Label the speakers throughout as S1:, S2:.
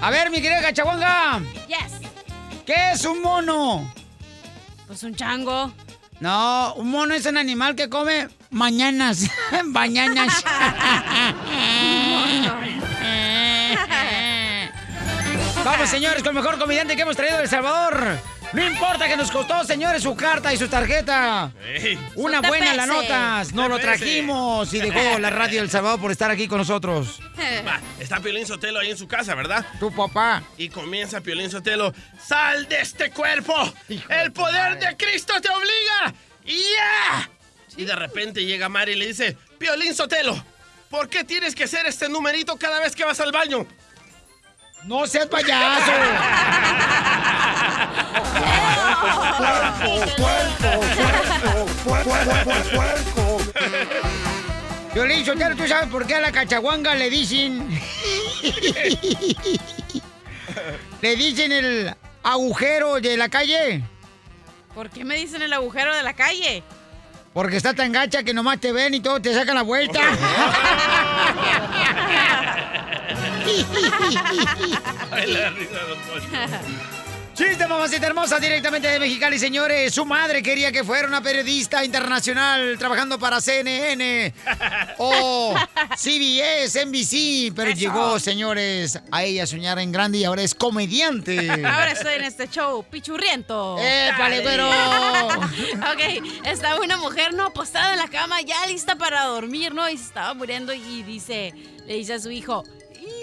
S1: A ver, mi querida Cachaguanga.
S2: Yes.
S1: ¿Qué es un mono?
S2: Pues un chango.
S1: No, un mono es un animal que come mañanas. Mañanas. Vamos, señores, con el mejor comediante que hemos traído de El Salvador. No importa que nos costó, señores, su carta y su tarjeta. Una buena la notas. Nos lo trajimos y dejó la radio del Salvador por estar aquí con nosotros.
S3: Va, está Piolín Sotelo ahí en su casa, ¿verdad?
S1: Tu papá.
S3: Y comienza Piolín Sotelo. ¡Sal de este cuerpo! ¡El poder de Cristo te obliga! ¡Y ya! Y de repente llega Mari y le dice, Piolín Sotelo, ¿por qué tienes que hacer este numerito cada vez que vas al baño?
S1: ¡No seas payaso! Violín Sotelo, ¿tú sabes por qué a la cachaguanga le dicen? ¿Le dicen el agujero de la calle?
S2: ¿Por qué me dicen el agujero de la calle?
S1: Porque está tan gacha que nomás te ven y todo te sacan la vuelta.
S3: Ay, la risa.
S1: Chiste, mamacita hermosa, directamente de Mexicali, señores. Su madre quería que fuera una periodista internacional trabajando para CNN o CBS, NBC, pero
S2: Eso.
S1: llegó, señores, a ella a soñar en grande y ahora es comediante.
S2: Ahora estoy en este show, pichurriento.
S1: ¡Épale, güero!
S2: ok, estaba una mujer, ¿no? Postada en la cama, ya lista para dormir, ¿no? Y se estaba muriendo y dice, le dice a su hijo,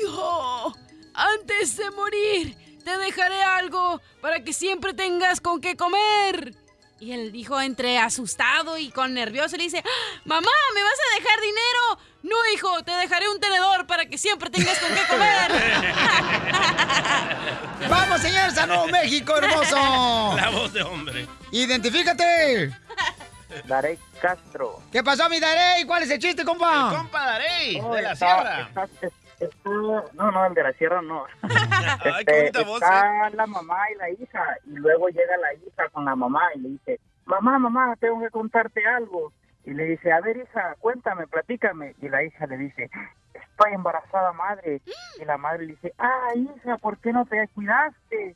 S2: Hijo, antes de morir, te dejaré algo para que siempre tengas con qué comer. Y el hijo, entre asustado y con nervioso, le dice, "¡Ah! Mamá, ¿me vas a dejar dinero? No, hijo, te dejaré un tenedor para que siempre tengas con qué comer.
S1: ¡Vamos, señores, a Nuevo México, hermoso!
S3: La voz de hombre.
S1: ¡Identifícate!
S4: Darey Castro.
S1: ¿Qué pasó, mi Darey? ¿Cuál es el chiste, compa?
S3: El compa Darey,
S4: No,
S3: de la
S4: está-
S3: sierra.
S4: está- está- está- no, no, el de la sierra no.
S3: Ay, qué
S4: Este,
S3: bonita voz,
S4: está la mamá y la hija, y luego llega la hija con la mamá y le dice, mamá, mamá, tengo que contarte algo. Y le dice, a ver, hija, cuéntame, platícame. Y la hija le dice, estoy embarazada, madre. Y la madre le dice, ah, hija, ¿por qué no te cuidaste?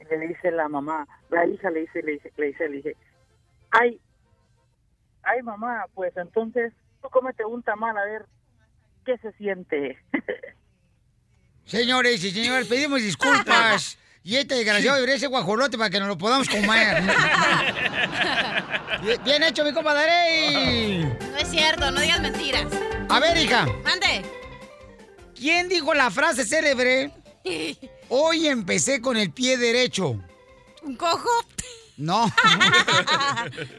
S4: Y le dice la mamá, la hija le dice, le dice, le dice, le dice, ay, ay, mamá, pues entonces tú cómete un tamal a ver qué se siente.
S1: Señores y señores, pedimos disculpas. Y este desgraciado debería ese guajolote para que nos lo podamos comer. Bien- hecho, mi compa Darey.
S2: No es cierto, no digas mentiras.
S1: A ver, hija,
S2: Mande.
S1: ¿quién dijo la frase célebre? Hoy empecé con el pie derecho.
S2: ¿Un cojo?
S1: No.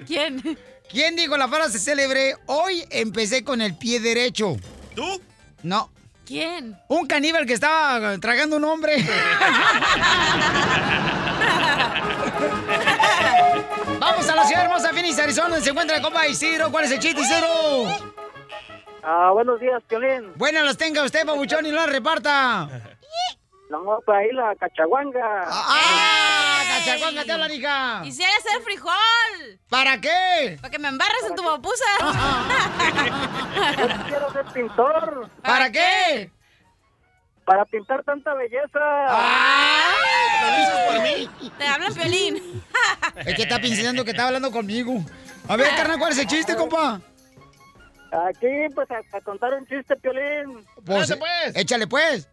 S2: ¿Quién?
S1: ¿Quién dijo la frase célebre? Hoy empecé con el pie derecho.
S3: ¿Tú?
S1: No.
S2: ¿Quién?
S1: Un caníbal que estaba tragando un hombre. Vamos a la ciudad hermosa, Phoenix, Arizona, donde se encuentra el compa Isidro. ¿Cuál es el chiste, Isidro?
S4: Ah, buenos días, Piolín.
S1: Buenas las tenga usted, babuchón, y no las reparta.
S4: No, pues ahí la cachaguanga.
S1: ¡Ah! ¡Cachacuanga, te hablan, hija!
S2: Quisiera hacer frijol.
S1: ¿Para qué?
S2: Para que me embarres en tu papusa.
S4: Yo quiero ser pintor.
S1: ¿Para qué?
S4: Para pintar tanta belleza.
S1: ¿Lo dices por mí?
S2: Te hablan Piolín.
S1: Es que está pensando que está hablando conmigo. A ver, carnal, ¿cuál es el chiste, compa?
S4: Aquí, pues, a, a contar un chiste, Piolín.
S1: Pues, échale pues.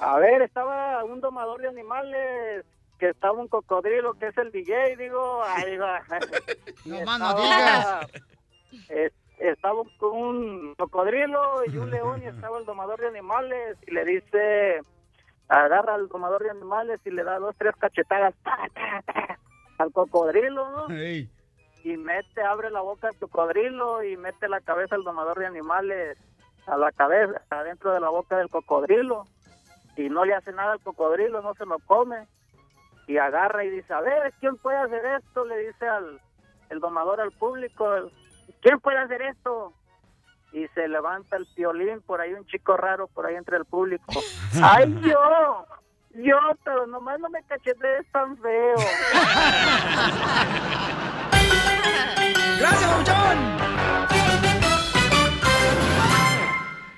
S4: A ver, estaba un domador de animales, que estaba un cocodrilo, que es el DJ, digo, ahí va.
S1: No
S4: Y
S1: más no
S4: estaba- es- estaba un- cocodrilo y un león y estaba el domador de animales y le dice, agarra al domador de animales y le da dos, tres cachetadas ta, ta, ta, al cocodrilo, ¿no? Y mete, abre la boca al cocodrilo y mete la cabeza al domador de animales a la cabeza, adentro de la boca del cocodrilo. Y no le hace nada al cocodrilo, no se lo come. Y agarra y dice, a ver, ¿quién puede hacer esto? Le dice al el domador al público, ¿quién puede hacer esto? Y se levanta el violín, por ahí un chico raro, por ahí entre el público. ¡Ay, yo! Yo, pero nomás no me cachetees tan feo.
S1: ¡Gracias, Papuchón!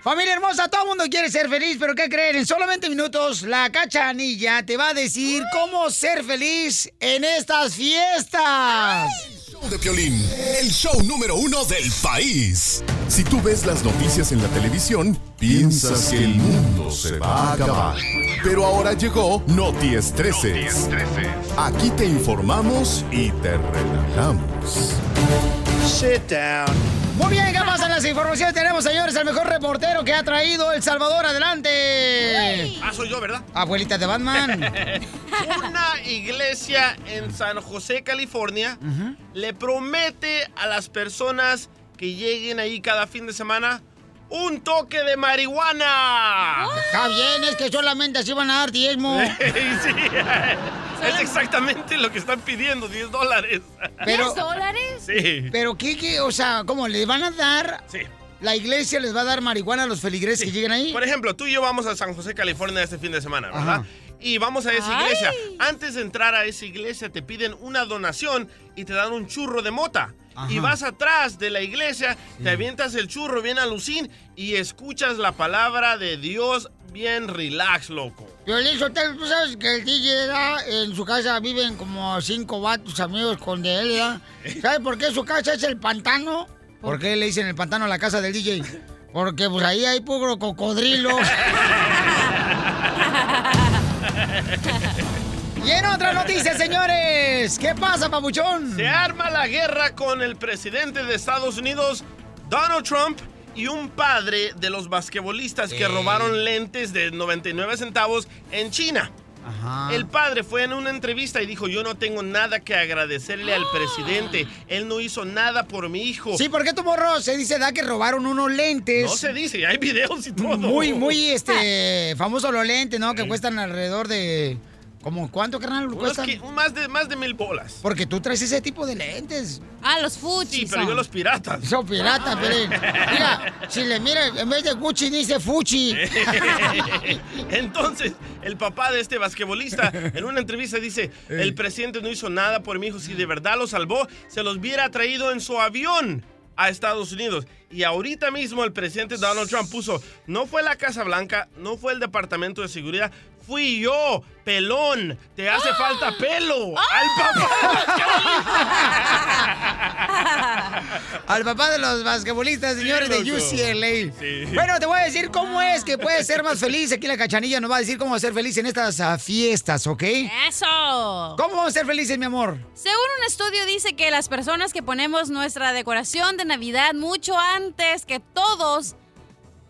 S1: Familia hermosa, todo el mundo quiere ser feliz, pero ¿qué creen? En solamente minutos, la cachanilla te va a decir cómo ser feliz en estas fiestas.
S5: Show de Piolín, el show número uno del país. Si tú ves las noticias en la televisión, piensas que el mundo se va a acabar. Pero ahora llegó Noti Estreses. Aquí te informamos y te relajamos.
S1: Sit down. Muy bien, ¿qué pasa en las informaciones? Tenemos, señores, el mejor reportero que ha traído El Salvador adelante.
S3: Ah, soy yo, ¿verdad?
S1: Abuelita de Batman.
S3: Una iglesia en San José, California, le promete a las personas que lleguen ahí cada fin de semana un toque de marihuana.
S1: Está bien, es que solamente así van a dar diezmo.
S3: sí, es exactamente lo que están pidiendo, 10 dólares.
S1: Pero-
S2: ¿10 dólares?
S3: Sí.
S1: Pero qué, qué, o sea, ¿cómo? ¿Le van a dar?
S3: Sí.
S1: ¿La iglesia les va a dar marihuana a los feligreses que lleguen ahí?
S3: Por ejemplo, tú y yo vamos a San José, California este fin de semana, ¿verdad?
S1: Ajá.
S3: Y vamos a esa
S2: Ay.
S3: iglesia. Antes de entrar a esa iglesia te piden una donación y te dan un churro de mota.
S1: Ajá.
S3: Y vas atrás de la iglesia, te avientas el churro bien alucín y escuchas la palabra de Dios bien relax, loco.
S1: Violín Sotelo, tú sabes que el DJ ¿verdad? en su casa viven como cinco vatos amigos con de él, ¿verdad? ¿Sabes por qué su casa es el pantano? ¿Por qué le dicen el pantano a la casa del DJ? Porque pues ahí hay puro cocodrilo. y en otra noticia, señores. ¿Qué pasa, papuchón?
S3: Se arma la guerra con el presidente de Estados Unidos, Donald Trump, y un padre de los basquetbolistas que robaron lentes de 99 centavos en China.
S1: Ajá.
S3: El padre fue en una entrevista y dijo, yo no tengo nada que agradecerle al presidente. Él no hizo nada por mi hijo.
S1: Sí, ¿por qué tu morro se dice da que robaron unos lentes?
S3: No se dice, hay videos y todo.
S1: Muy, muy, este, famosos los lentes, ¿no? Que cuestan alrededor de... ¿Cómo cuánto, carnal,
S3: que- más, de, más de mil bolas.
S1: Porque tú traes ese tipo de lentes.
S2: Ah, los fuchis.
S3: Sí, pero yo los piratas.
S1: Son piratas, Pelín. Mira, si le mira, en vez de Gucci dice Fuchi.
S3: Entonces, el papá de este basquetbolista en una entrevista dice, el presidente no hizo nada por mi hijo, si de verdad lo salvó, se los hubiera traído en su avión a Estados Unidos. Y ahorita mismo el presidente Donald Trump puso, no fue la Casa Blanca, no fue el Departamento de Seguridad, fui yo, pelón, te hace falta pelo. Al papá.
S1: Al papá de los basquetbolistas, señores de. UCLA.
S3: Sí.
S1: Bueno, te voy a decir cómo es que puedes ser más feliz. Aquí la cachanilla nos va a decir cómo ser feliz en estas ah, fiestas, ¿ok?
S2: Eso.
S1: ¿Cómo vamos a ser felices, mi amor?
S2: Según un estudio dice que las personas que ponemos nuestra decoración de Navidad mucho antes que todos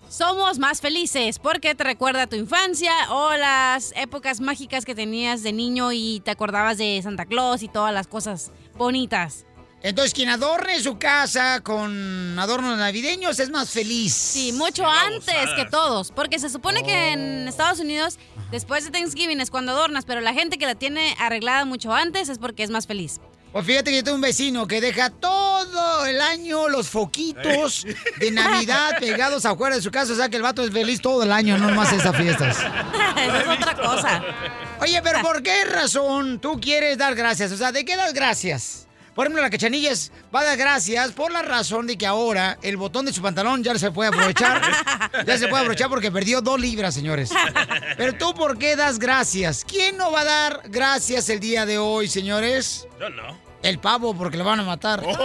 S2: somos más felices porque te recuerda a tu infancia o las épocas mágicas que tenías de niño y te acordabas de Santa Claus y todas las cosas bonitas.
S1: Entonces, quien adorne su casa con adornos navideños es más feliz.
S2: Sí, mucho
S3: Qué
S2: antes que todos, porque se supone que en Estados Unidos después de Thanksgiving es cuando adornas, pero la gente que la tiene arreglada mucho antes es porque es más feliz.
S1: Pues fíjate que yo tengo un vecino que deja todo el año los foquitos de Navidad pegados afuera de su casa. O sea que el vato es feliz todo el año, no más estas fiestas.
S2: Esa es otra cosa.
S1: Oye, pero ¿por qué razón tú quieres dar gracias? O sea, ¿de qué das gracias? Por ejemplo, la cachanilla es- va a dar gracias por la razón de que ahora el botón de su pantalón ya se puede aprovechar. Ya se puede aprovechar porque perdió dos libras, señores. Pero tú, ¿por qué das gracias? ¿Quién no va a dar gracias el día de hoy, señores?
S3: Yo no.
S1: El pavo, porque lo van a matar.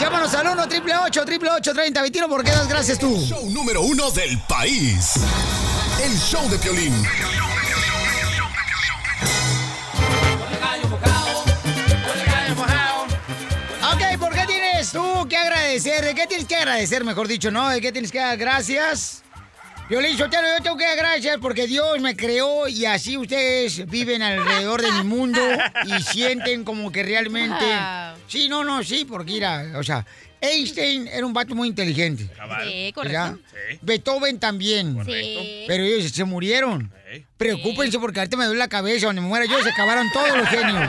S1: Llámanos al 1 888 888 3021 ¿Por qué das gracias tú?
S5: Show número uno del país. El show de Piolín.
S1: Ok, ¿por qué tienes tú que agradecer? ¿De qué tienes que agradecer, mejor dicho, no? ¿De qué tienes que dar gracias? Violín Sotelo, yo tengo que dar gracias porque Dios me creó y así ustedes viven alrededor de mi mundo y sienten como que realmente Sí, no, no, sí, porque mira, o sea, Einstein era un vato muy inteligente.
S2: Sí, correcto.
S1: Beethoven también.
S2: Sí.
S1: Pero ellos se murieron. Preocúpense porque ahorita me duele la cabeza. Donde me muera yo se acabaron todos los genios.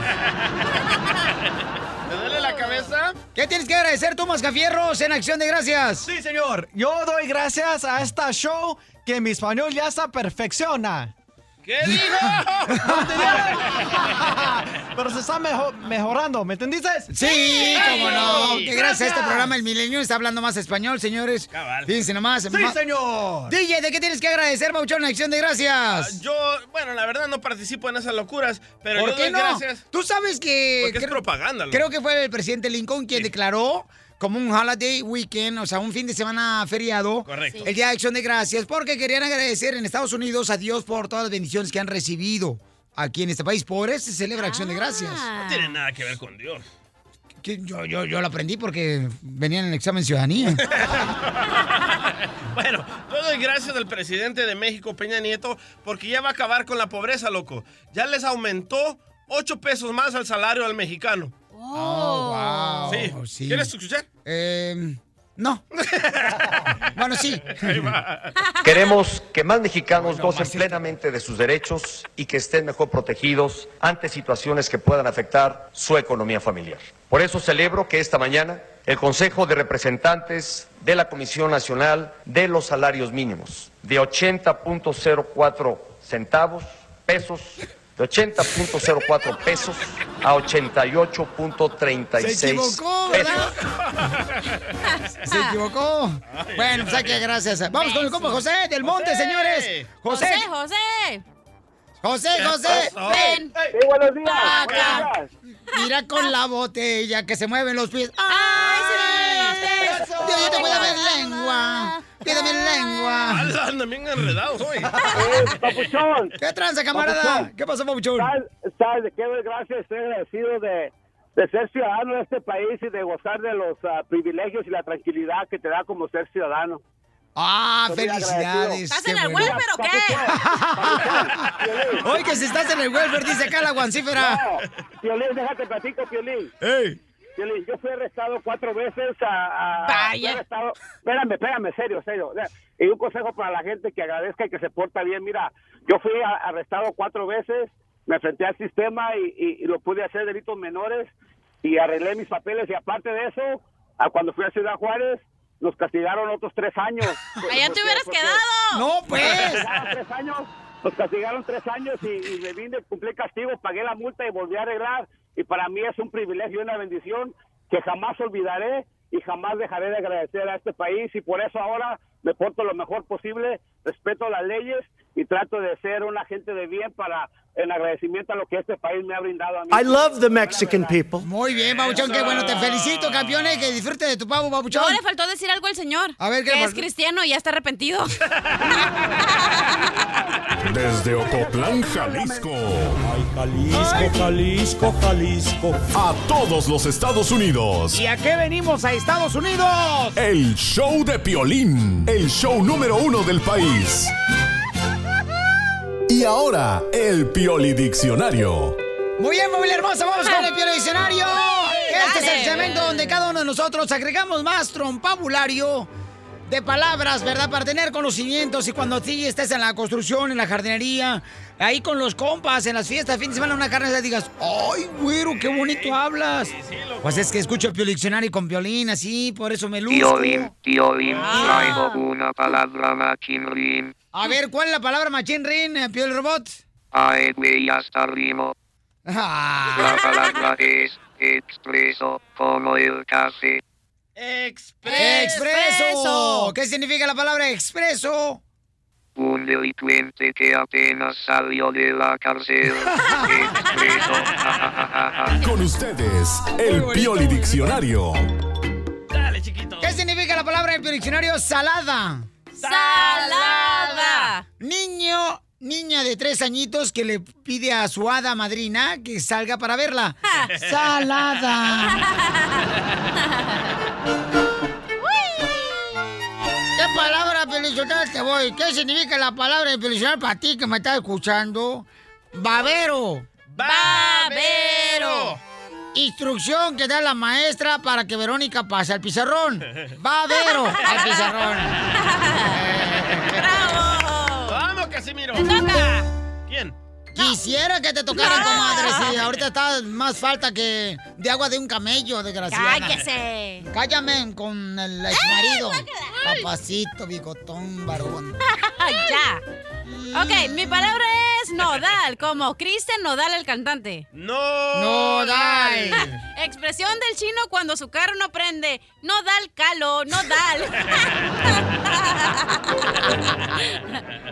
S3: ¿Te duele la cabeza?
S1: ¿Qué tienes que agradecer tú, Mascafierros, en Acción de Gracias?
S6: Sí, señor. Yo doy gracias a esta show que mi español ya se perfecciona.
S3: ¿Qué dijo?
S6: Pero se está mejo- mejorando, ¿me entendiste?
S1: Sí, cómo no. Que gracias a este programa El Milenio está hablando más español, señores. Fíjense nomás.
S6: Sí,
S1: Ma-
S6: señor.
S1: DJ, ¿de qué tienes que agradecer, Mauchón, en Acción de Gracias?
S3: Yo, bueno, la verdad no participo en esas locuras, pero
S1: ¿Por
S3: yo
S1: qué
S3: doy
S1: no?
S3: gracias.
S1: Tú sabes que...
S3: Porque es propaganda.
S1: Creo que fue el presidente Lincoln quien declaró como un holiday weekend, o sea, un fin de semana feriado.
S3: Correcto.
S1: El Día de Acción de Gracias, porque querían agradecer en Estados Unidos a Dios por todas las bendiciones que han recibido aquí en este país. Por eso se celebra Acción de Gracias.
S3: No tiene nada que ver con Dios.
S1: Yo, yo, yo lo aprendí porque venía en el examen ciudadanía.
S3: Bueno, yo doy gracias al presidente de México, Peña Nieto, porque ya va a acabar con la pobreza, loco. Ya les aumentó 8 pesos más al salario al mexicano.
S1: Oh, wow.
S3: Sí. ¿Quieres escuchar?
S1: Eh, no. bueno, sí.
S7: Queremos que más mexicanos gocen plenamente de sus derechos y que estén mejor protegidos ante situaciones que puedan afectar su economía familiar. Por eso celebro que esta mañana el Consejo de Representantes de la Comisión Nacional de los Salarios Mínimos de 80.04 centavos, pesos, de 80.04 pesos a 88.36
S1: Se equivocó, ¿verdad? Se equivocó. Bueno, pues hay que gracias. Vamos con el compa José del Monte, señores. José.
S2: José, José.
S1: José,
S2: ¿Qué
S1: José. Ven.
S2: Sí, buenos días.
S1: Acá. Mira con la botella que se mueven los pies. ¡Ay, sí! Dios, yo te voy a ver lengua. Pídame lengua.
S3: Andan bien enredados hoy.
S8: papuchón.
S1: ¿Qué tranza, camarada?
S8: Papuchón.
S1: ¿Qué pasó, papuchón?
S8: ¿Sabes, sabes de qué gracias? Estoy agradecido de, de ser ciudadano de este país y de gozar de los ah, privilegios y la tranquilidad que te da como ser ciudadano.
S1: Ah,
S8: Estoy
S1: felicidades.
S2: ¿Estás en el
S1: bueno.
S2: welfare o qué?
S1: Oye, que si estás en el welfare, dice acá la guancífera.
S8: No, Piolín, déjate platico, Piolín.
S1: ¡Ey!
S8: Piolín, yo fui arrestado cuatro veces a... a-
S2: Vaya.
S8: arrestado- Espérame, espérame, serio, serio. Y un consejo para la gente que agradezca y que se porta bien. Mira, yo fui a- arrestado cuatro veces, me enfrenté al sistema y, y- y lo pude hacer delitos menores y arreglé mis papeles. Y aparte de eso, a cuando fui a Ciudad Juárez, nos castigaron otros tres años.
S2: Allá te hubieras
S8: Porque-
S2: quedado.
S1: No,
S8: nos
S1: pues.
S8: castigaron tres años, nos castigaron tres años y, y me vine, cumplí castigo, pagué la multa y volví a arreglar. Y para mí es un privilegio y una bendición que jamás olvidaré y jamás dejaré de agradecer a este país. Y por eso ahora me porto lo mejor posible, respeto las leyes y trato de ser un agente de bien para en agradecimiento a lo que este país me ha brindado a mí.
S9: I love the Mexican people.
S1: Muy bien, Babuchón, qué bueno. Te felicito, campeones. Que disfrute de tu pavo, Babuchón.
S2: No, le faltó decir algo al señor.
S1: A ver, ¿qué
S2: Que es cristiano y ya está arrepentido.
S5: Desde Ocotlán, Jalisco.
S9: Jalisco, Jalisco, Jalisco.
S5: A todos los Estados Unidos.
S1: ¿Y a qué venimos a Estados Unidos?
S5: El show de Piolín. El show número uno del país. Y ahora, el Pioli Diccionario.
S1: Muy bien, familia hermosa, vamos con el Piolo Diccionario. Este es el segmento donde cada uno de nosotros agregamos más trompabulario de palabras, ¿verdad? Para tener conocimientos y cuando sí estés en la construcción, en la jardinería, ahí con los compas, en las fiestas, fin de semana, una carne, asada, digas, ¡ay, güero, qué bonito hablas! Pues es que escucho el Diccionario con violín, así, por eso me luzco.
S10: Piolín, Piolín,
S1: Ah.
S10: traigo una palabra machinrín.
S1: A ver, ¿cuál es la palabra machín rin, eh, Piolo Robot?
S10: Ay, güey, hasta rimo.
S1: Ah.
S10: La palabra es expreso, como el café.
S1: ¡Expreso! ¿Qué significa la palabra expreso?
S10: Un delincuente que apenas salió de la cárcel. expreso.
S5: Con ustedes, el Pioli Diccionario.
S3: Dale, chiquito.
S1: ¿Qué significa la palabra en el diccionario? Salada.
S2: Salada.
S1: Niño, niña de tres añitos que le pide a su hada madrina que salga para verla. Salada. ¿Qué palabra pelicional te voy? ¿Qué significa la palabra pelicional para ti que me estás escuchando? Babero.
S2: Babero.
S1: Instrucción que da la maestra para que Verónica pase al pizarrón. Va Vero al pizarrón.
S2: ¡Te toca!
S3: ¿Quién?
S1: Quisiera que te tocaran,
S2: No.
S1: comadre. Sí, ahorita está más falta que de agua de un camello, desgraciada.
S2: ¡Cállese!
S1: Cállame con el ex marido. Papacito, bigotón, varón.
S2: ya. Ok, mi palabra es nodal, como Cristian Nodal, el cantante.
S3: ¡No!
S1: Nodal.
S2: Expresión del chino cuando su carro no prende. Nodal calo, nodal.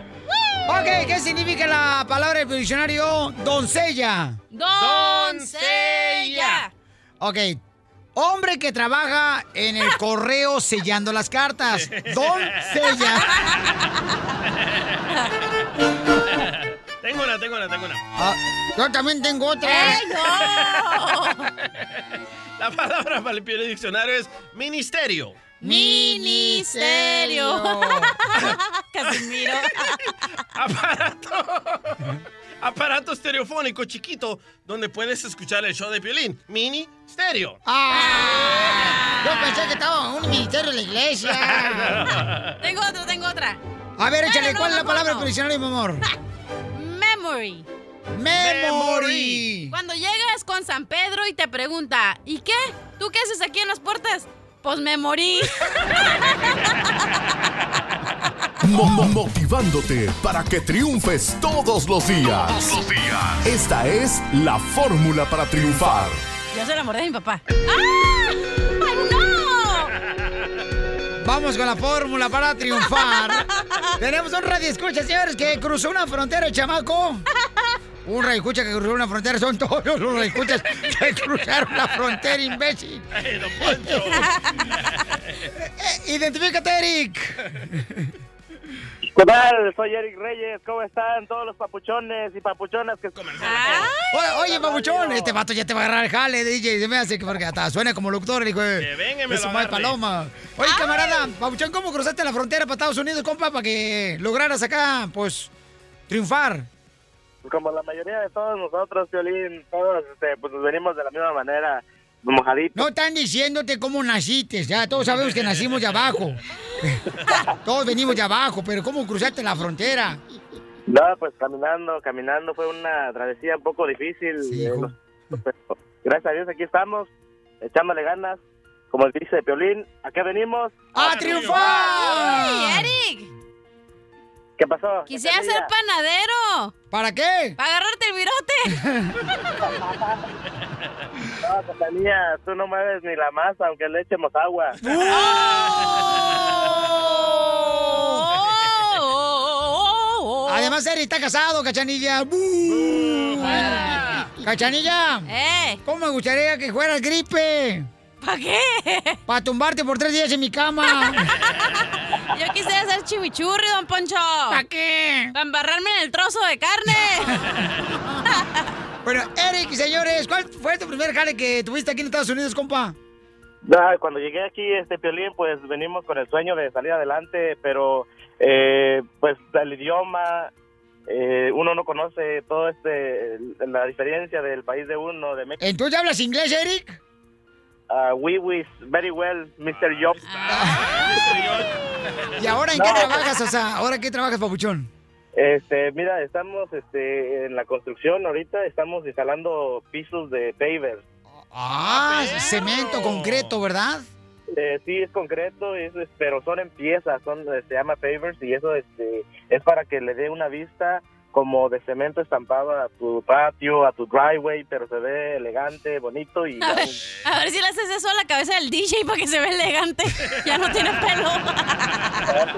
S1: Ok, ¿qué significa la palabra del diccionario doncella?
S2: Doncella.
S1: Ok. Hombre que trabaja en el correo sellando las cartas. Doncella.
S3: tengo una, tengo una, tengo una.
S1: Ah, yo también tengo otra.
S2: ¡Ey, no!
S3: La palabra para el diccionario es ministerio.
S2: Ministerio. Casimiro.
S3: Aparato. Aparato estereofónico chiquito donde puedes escuchar el show de Piolín. Mini stereo.
S1: Ah, yo pensé que estaba en un ministerio de la iglesia.
S2: tengo otra, tengo otra.
S1: A ver, échale,
S2: No, no,
S1: ¿cuál es la palabra
S2: no.
S1: diccionario, mi amor?
S2: Memory.
S1: Memory.
S2: Cuando llegas con San Pedro y te pregunta, ¿y qué? ¿Tú qué haces aquí en las puertas? Pues me morí.
S5: Mo- mo- motivándote para que triunfes todos los días.
S10: Todos los días.
S5: Esta es la fórmula para triunfar.
S2: Yo se enamoré de mi papá. ¡Ah!
S1: Vamos con la fórmula para triunfar. Tenemos un radio escucha, señores, que cruzó una frontera, el chamaco. Un radio escucha que cruzó una frontera, son todos los radio escuchas que cruzaron la frontera, imbécil.
S3: ¡Ay, don Poncho!
S1: Eh, Identifícate, Eric.
S11: ¿Qué tal? Soy Eric Reyes. ¿Cómo están todos los papuchones y papuchonas que
S1: Oye, oye, babuchón, este vato ya te va a agarrar el jale, DJ. Se me hace que porque hasta suena como locutor, hijo de,
S3: Que venga y me lo
S1: paloma. Oye, camarada, babuchón, ¿cómo cruzaste la frontera para Estados Unidos, compa, para que lograras acá, pues, triunfar?
S11: Como la mayoría de todos nosotros, Violín, todos este, pues nos venimos de la misma manera,
S1: No están diciéndote cómo naciste, ya todos sabemos que nacimos de abajo. todos venimos de abajo, pero ¿cómo cruzaste la frontera?
S11: No, pues caminando, caminando fue una travesía un poco difícil. eh, pero gracias a Dios aquí estamos, echándole ganas. Como dice Piolín, ¿a qué venimos?
S1: ¡A triunfar!
S2: ¡Ay, Eric!
S11: ¿Qué pasó?
S2: Quisiera ser panadero.
S1: ¿Para qué?
S2: Para agarrarte el virote.
S11: No, Cachanilla, tú no mueves ni la masa, aunque le echemos agua.
S1: Además, Eric está casado, cachanilla. ¡Bú! Cachanilla.
S2: ¡Eh!
S1: ¿Cómo me gustaría que fueras gripe?
S2: ¿Para qué?
S1: Para tumbarte por tres días en mi cama.
S2: Yo quisiera ser chimichurri, don Poncho.
S1: ¿Para qué?
S2: Para embarrarme en el trozo de carne.
S1: Bueno, Eric, señores, ¿cuál fue tu primer jale que tuviste aquí en Estados Unidos, compa?
S11: Ah, cuando llegué aquí, este Piolín, pues venimos con el sueño de salir adelante, pero eh, pues el idioma, eh, uno no conoce todo este, la diferencia del país de uno, de México.
S1: ¿Entonces hablas inglés, Eric?
S11: Uh, we wish very well, Mr. Job.
S1: ¿Y ahora en qué trabajas? O sea, ¿ahora en qué trabajas, papuchón?
S11: Este, mira, estamos este, en la construcción ahorita, estamos instalando pisos de pavers.
S1: Ah, cemento, concreto, ¿verdad?
S11: Eh, sí, es concreto, es, es- pero son en piezas, son, eh, se llama pavers y eso este, es para que le dé una vista como de cemento estampado a tu patio, a tu driveway, pero se ve elegante, bonito y...
S2: A ver, a ver si le haces eso a la cabeza del DJ para que se vea elegante. Ya no tiene pelo.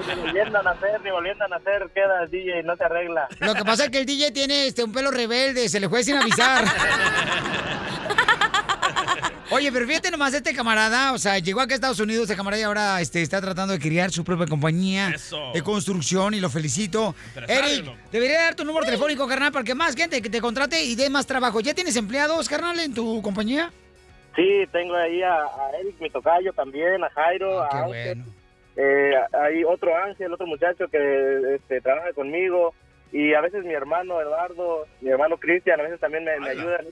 S11: ni volviendo a nacer, ni volviendo a nacer, queda el DJ, no se arregla.
S1: Lo que pasa es que el DJ tiene este, un pelo rebelde, se le fue sin avisar. Oye, pero fíjate nomás este camarada, o sea, llegó acá a Estados Unidos, este camarada y ahora este, está tratando de crear su propia compañía
S3: Eso.
S1: de construcción y lo felicito. Eric, debería dar tu número telefónico, carnal, para que más gente que te contrate y dé más trabajo. ¿Ya tienes empleados, carnal, en tu compañía?
S11: Sí, tengo ahí a, a Eric, mi tocayo también, a Jairo,
S1: Ah, Qué
S11: a Ángel.
S1: bueno.
S11: Eh, hay otro Ángel, otro muchacho que este, trabaja conmigo y a veces mi hermano Eduardo, mi hermano Cristian, a veces también me, me ayudan.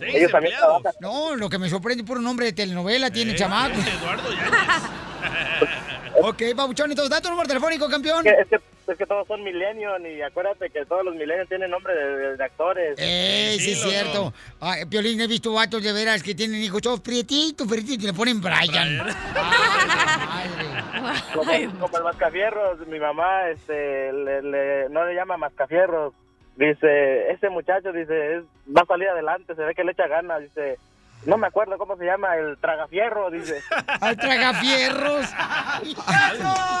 S11: Ellos también trabajan.
S1: No, lo que me sorprende por un nombre de telenovela tiene chamaco.
S3: Eduardo
S1: ok, Pabuchón, entonces da tu número telefónico, campeón.
S11: Es que, es que, es que todos son millennials y acuérdate que todos los millennials tienen nombre de, de- de actores.
S1: Ey, sí, es cierto. Ay, Piolín, he visto vatos de veras que tienen hijos todos prietitos, prietitos, y le ponen Brian.
S11: Como, como el mascafierros, mi mamá este, le- le- no le llama mascafierros. Dice, ese muchacho dice, es- va a salir adelante, se ve que le echa ganas. Dice, no me acuerdo cómo se llama, el tragafierro, dice.
S1: Al tragafierros.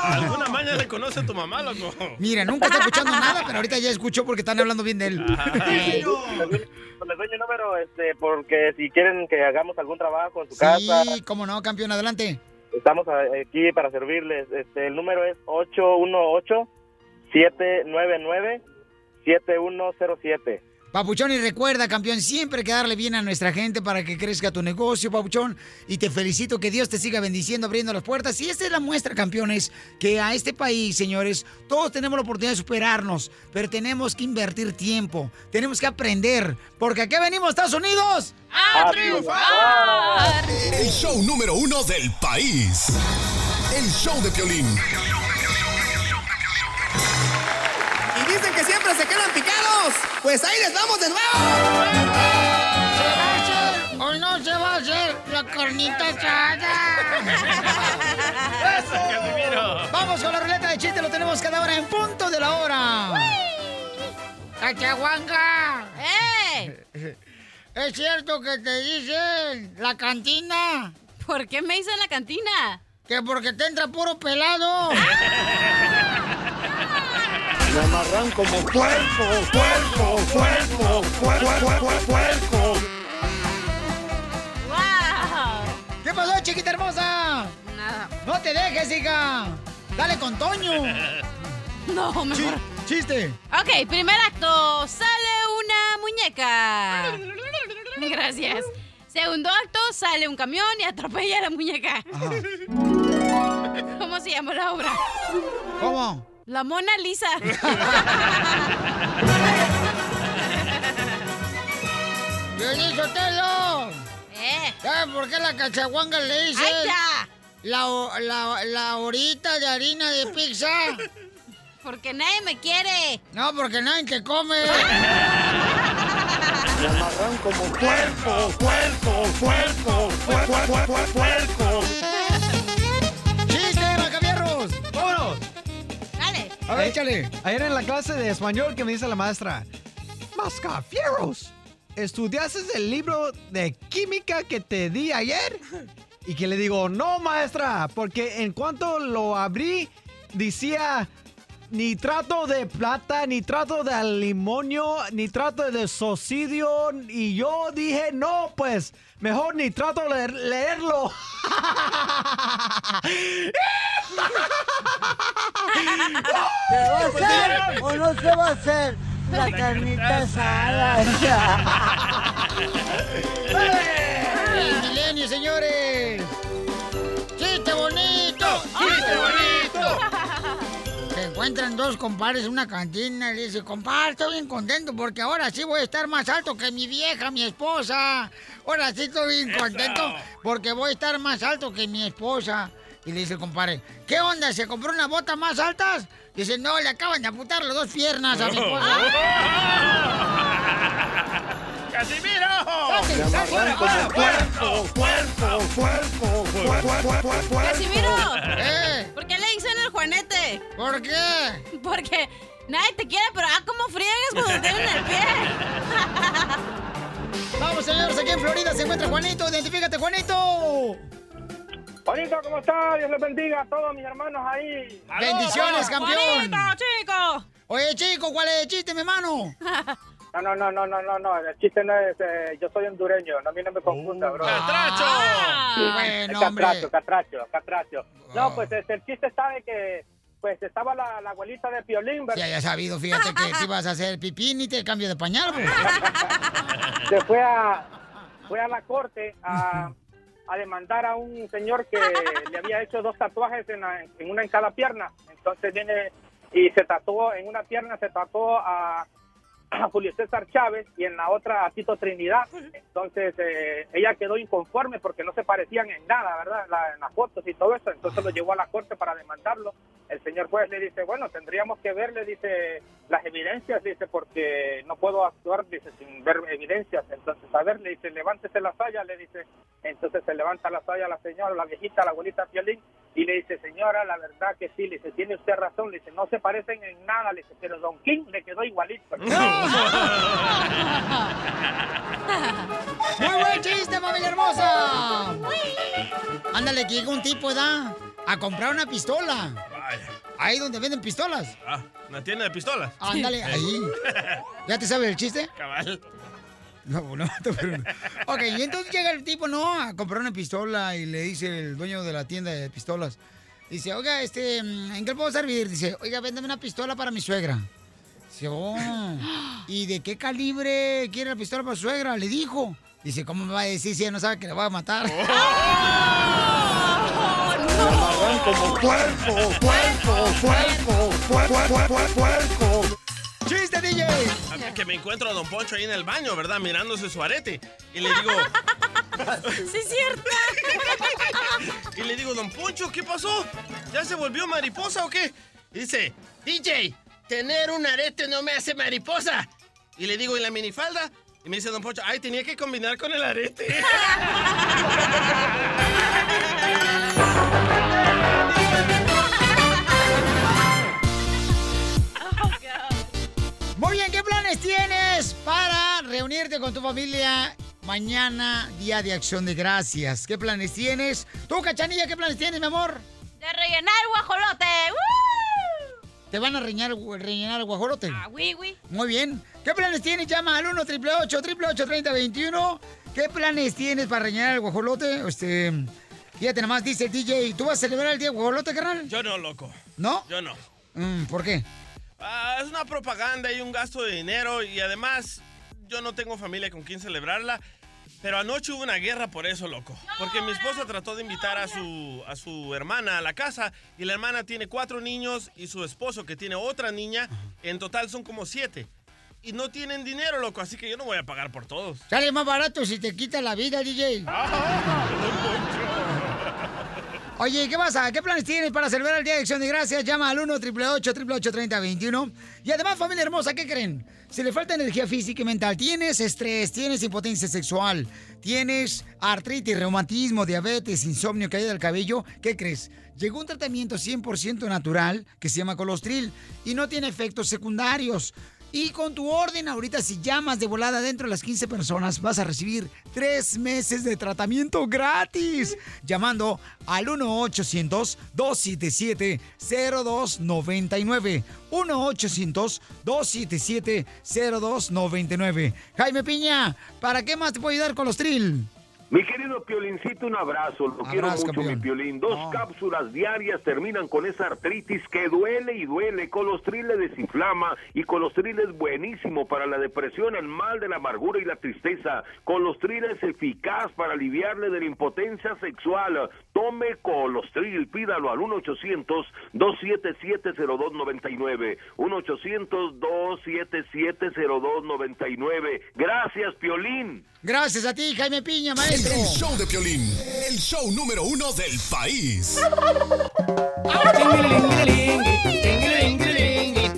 S3: ¿Alguna maña le conoce a tu mamá, loco?
S1: Mira, nunca está escuchando nada, pero ahorita ya escuchó porque están hablando bien de él.
S11: Les doy mi número este, porque si quieren que hagamos algún trabajo en su casa,
S1: Sí, cómo no, campeón, adelante.
S11: estamos aquí para servirles. Este, el número es 818-799-7107.
S1: Papuchón, y recuerda, campeón, siempre que darle bien a nuestra gente para que crezca tu negocio, Papuchón. Y te felicito que Dios te siga bendiciendo, abriendo las puertas. Y esta es la muestra, campeones, que a este país, señores, todos tenemos la oportunidad de superarnos, pero tenemos que invertir tiempo, tenemos que aprender, porque aquí venimos, Estados Unidos.
S5: ¡A triunfar! El show número uno del país. El show de Piolín.
S12: Dicen que siempre se quedan picados. Pues ahí les vamos de nuevo.
S1: ¿O no se va a hacer la carnita asada? Vamos con la ruleta de chiste, lo tenemos cada hora en punto de la hora. ¡Cachahuanga! ¡Eh! ¿Es cierto que te dicen la cantina?
S2: ¿Por qué me dicen la cantina?
S1: Que porque te entra puro pelado.
S12: Me amarran como puerco, puerco, puerco, puerco, puerco.
S1: ¿Qué pasó, chiquita hermosa?
S2: Nada.
S1: No te dejes, hija. Dale con Toño.
S2: No, mejor.
S1: Chiste.
S2: Ok, primer acto. Sale una muñeca. Gracias. Segundo acto, sale un camión y atropella a la muñeca. ¿Cómo se llama la obra?
S1: ¿Cómo?
S2: La Mona Lisa.
S1: ¡Violín Sotelo!
S2: ¿Eh?
S1: ¿Sabes por qué la cachaguanga le dice?
S2: ¡Ay, ya!
S1: La, la, la horita de harina de pizza.
S2: Porque nadie me quiere.
S1: No, porque nadie te come.
S12: Me amarran como puerco, puerco, puerco, puerco, puerco, puerco.
S1: A ver, échale.
S6: Ayer en la clase de español que me dice la maestra, Mascafieros, ¿estudiaste el libro de química que te di ayer? Y que le digo, no maestra, porque en cuanto lo abrí, decía nitrato de plata, nitrato de aluminio, nitrato de socidio, y yo dije, no, pues, mejor nitrato leer- leerlo.
S13: ¿Se va a hacer o no se va a hacer la carnita asada?
S1: ¡El milenio, señores! ¡Chiste bonito!
S12: ¡Chiste bonito!
S1: Encuentran dos compadres en una cantina y le dice, compadre, estoy bien contento porque ahora sí voy a estar más alto que mi vieja, mi esposa. Ahora sí estoy bien contento porque voy a estar más alto que mi esposa. Y le dice el compadre, ¿qué onda? ¿Se compró unas botas más altas? Dice, no, le acaban de amputar las dos piernas a mi esposa.
S3: ¡Casimiro!
S12: Puerco.
S2: Casimiro.
S1: ¿Eh?
S2: ¿Por qué le dicen el Juanete?
S1: ¿Por qué?
S2: Porque nadie te quiere, pero ah, cómo friegas cuando te tienen el pie.
S1: Vamos, señores, aquí en Florida se encuentra Juanito. Identifícate, Juanito.
S8: Juanito, ¿cómo está? Dios les bendiga a todos mis hermanos ahí.
S1: Bendiciones, campeón.
S2: Juanito, chico.
S1: Oye, chico, ¿cuál es el chiste, mi hermano?
S8: No, no, no, no, no, no, no. El chiste no es. eh, yo soy hondureño. No, a mí no me confunda, bro.
S3: ¡Catracho!
S1: Ah, bueno.
S8: Catracho, catracho, catracho. No, pues este, el chiste de que. Pues estaba la, la abuelita de Piolín,
S1: Si
S8: ¿verdad?
S1: haya sabido, fíjate que te ibas a hacer pipí ni te cambio de pañal, pues.
S8: Se fue a, fue a la corte a, a demandar a un señor que le había hecho dos tatuajes en, la- en una en cada pierna. Entonces viene y se tatuó, en una pierna se tatuó a,
S14: a Julio César Chávez y en la otra a Tito Trinidad. Entonces eh, ella quedó inconforme porque no se parecían en nada, ¿verdad? La- en las fotos y todo eso. Entonces lo llevó a la corte para demandarlo. El señor juez le dice, bueno, tendríamos que ver, le dice, las evidencias, dice, porque no puedo actuar, dice, sin ver evidencias. Entonces, a ver, le dice, levántese la saya, le dice. Entonces se levanta la saya la señora, la viejita, la abuelita Piolín, y le dice, señora, la verdad que sí, le dice, tiene usted razón, le dice, no se parecen en nada, le dice, pero Don King le quedó igualito.
S1: ¡Muy buen chiste, familia hermosa! Ándale, que llega un tipo, ¿da? A comprar una pistola. Ahí donde venden pistolas.
S3: Ah, una tienda de pistolas.
S1: Ándale, ahí. ¿Ya te sabes el chiste?
S3: Cabal.
S1: No, no, pregunto. Ok, y entonces llega el tipo, ¿no? A comprar una pistola y le dice el dueño de la tienda de pistolas. Dice, oiga, este, ¿en qué puedo servir? Dice, oiga, véndeme una pistola para mi suegra. ¿y de qué calibre quiere la pistola para su suegra? Le dijo. Dice, ¿cómo me va a decir si ella no sabe que le va a matar?
S12: como puerco, puerco, puerco, puerco, puerco, puerco.
S1: ¡Chiste, DJ!
S3: Que me encuentro a Don Poncho ahí en el baño, ¿verdad? Mirándose su arete. Y le digo...
S2: Sí, es cierto.
S3: Y le digo, Don Poncho, ¿qué pasó? ¿Ya se volvió mariposa o qué? Y dice, DJ, tener un arete no me hace mariposa. Y le digo, ¿y la minifalda? Y me dice Don Poncho, ay, tenía que combinar con el arete.
S1: Muy bien, ¿qué planes tienes para reunirte con tu familia mañana, Día de Acción de Gracias? ¿Qué planes tienes? Tú, Cachanilla, ¿qué planes tienes, mi amor?
S2: De rellenar guajolote.
S1: ¿Te van a rellenar, rellenar el guajolote?
S2: Ah, oui, oui.
S1: Muy bien. ¿Qué planes tienes? Llama al 1 888 888 3021 ¿Qué planes tienes para rellenar el guajolote? Este, fíjate nomás, dice el DJ, ¿tú vas a celebrar el día del guajolote, carnal?
S3: Yo no, loco.
S1: ¿No?
S3: Yo no.
S1: Mm, ¿Por qué?
S3: Ah, es una propaganda y un gasto de dinero y además yo no tengo familia con quien celebrarla. Pero anoche hubo una guerra por eso, loco. Porque mi esposa trató de invitar a su, a su hermana a la casa y la hermana tiene cuatro niños y su esposo que tiene otra niña. En total son como siete. Y no tienen dinero, loco, así que yo no voy a pagar por todos.
S1: Sale más barato si te quita la vida, DJ. Oye, ¿qué pasa? ¿Qué planes tienes para celebrar el Día de Acción de Gracias? Llama al 1 888 3021 Y además, familia hermosa, ¿qué creen? Si le falta energía física y mental, tienes estrés, tienes impotencia sexual, tienes artritis, reumatismo, diabetes, insomnio, caída del cabello, ¿qué crees? Llegó un tratamiento 100% natural que se llama Colostril y no tiene efectos secundarios. Y con tu orden ahorita, si llamas de volada dentro de las 15 personas, vas a recibir tres meses de tratamiento gratis. Llamando al 1-800-277-0299. 1-800-277-0299. Jaime Piña, ¿para qué más te puedo ayudar con los trill?
S15: Mi querido Piolincito, un abrazo. Lo quiero mucho,
S1: campeón.
S15: mi Piolín. Dos cápsulas diarias terminan con esa artritis que duele y duele. Colostril le desinflama y Colostril es buenísimo para la depresión, el mal de la amargura y la tristeza. Colostril es eficaz para aliviarle de la impotencia sexual. Tome Colostril, pídalo al 1-800-277-0299. 1-800-277-0299. Gracias, Piolín.
S1: Gracias a ti, Jaime Piña, maestro.
S5: El show de Piolín, el show número uno del país.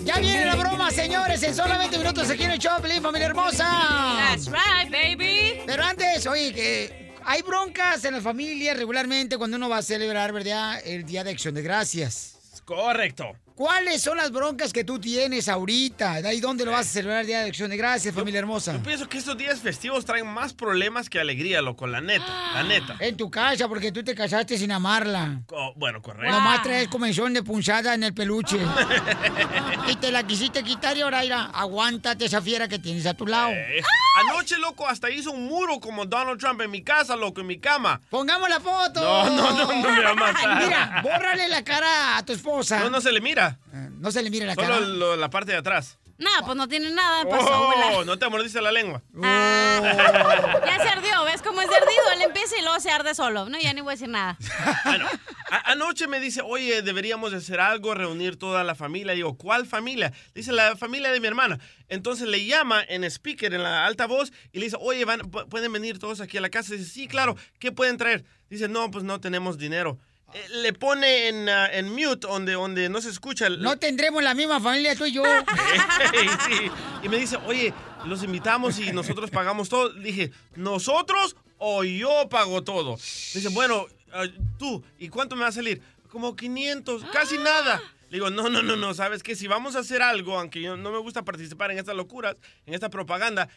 S1: Ya viene la broma, señores, en solamente minutos aquí en el show, de Piolín, familia hermosa.
S2: That's right, baby.
S1: Pero antes, oye, que hay broncas en la familia regularmente cuando uno va a celebrar, ¿verdad? El Día de Acción de Gracias.
S3: Correcto.
S1: ¿Cuáles son las broncas que tú tienes ahorita? ¿De ahí dónde lo vas a celebrar el Día de Acción de Gracias, familia hermosa?
S3: Yo pienso que estos días festivos traen más problemas que alegría, loco, la neta, la neta.
S1: En tu casa, porque tú te casaste sin amarla.
S3: Bueno, correcto.
S1: Nomás traes comezón de punzada en el peluche. y te la quisiste quitar y ahora, mira, aguántate esa fiera que tienes a tu lado.
S3: Eh, Anoche, loco, hasta hizo un muro como Donald Trump en mi casa, loco, en mi cama.
S1: ¡Pongamos la foto!
S3: No, no, no, no me va a matar.
S1: Mira, bórrale la cara a tu esposa.
S3: No, no se le mira.
S1: No se le mira la
S3: Solo
S1: cara.
S3: lo- la parte de atrás.
S2: No, pues no tiene nada, pasó, abuela.
S3: Oh, no te mordiste la lengua.
S2: Ya se ardió, ¿ves cómo es de ardido? Él empieza y luego se arde solo. No, ya ni voy a decir nada.
S3: A- anoche me dice, oye, deberíamos de hacer algo, reunir toda la familia. Digo, ¿cuál familia? Dice, la familia de mi hermana. Entonces le llama en speaker, en la alta voz, y le dice, oye, van, pu- ¿pueden venir todos aquí a la casa? Dice, sí, claro, ¿qué pueden traer? Dice, no, pues no tenemos dinero. Eh, le pone en, ah, en mute, donde, donde no se escucha. el-
S1: No tendremos la misma familia tú y yo.
S3: Sí. Y me dice, oye, los invitamos y nosotros pagamos todo. Dije, ¿nosotros o yo pago todo? Dice, bueno, ah, tú, ¿y cuánto me va a salir? Como 500, casi nada. Le digo, no, no, no, no, sabes que si vamos a hacer algo, aunque yo no me gusta participar en estas locuras, en esta propaganda,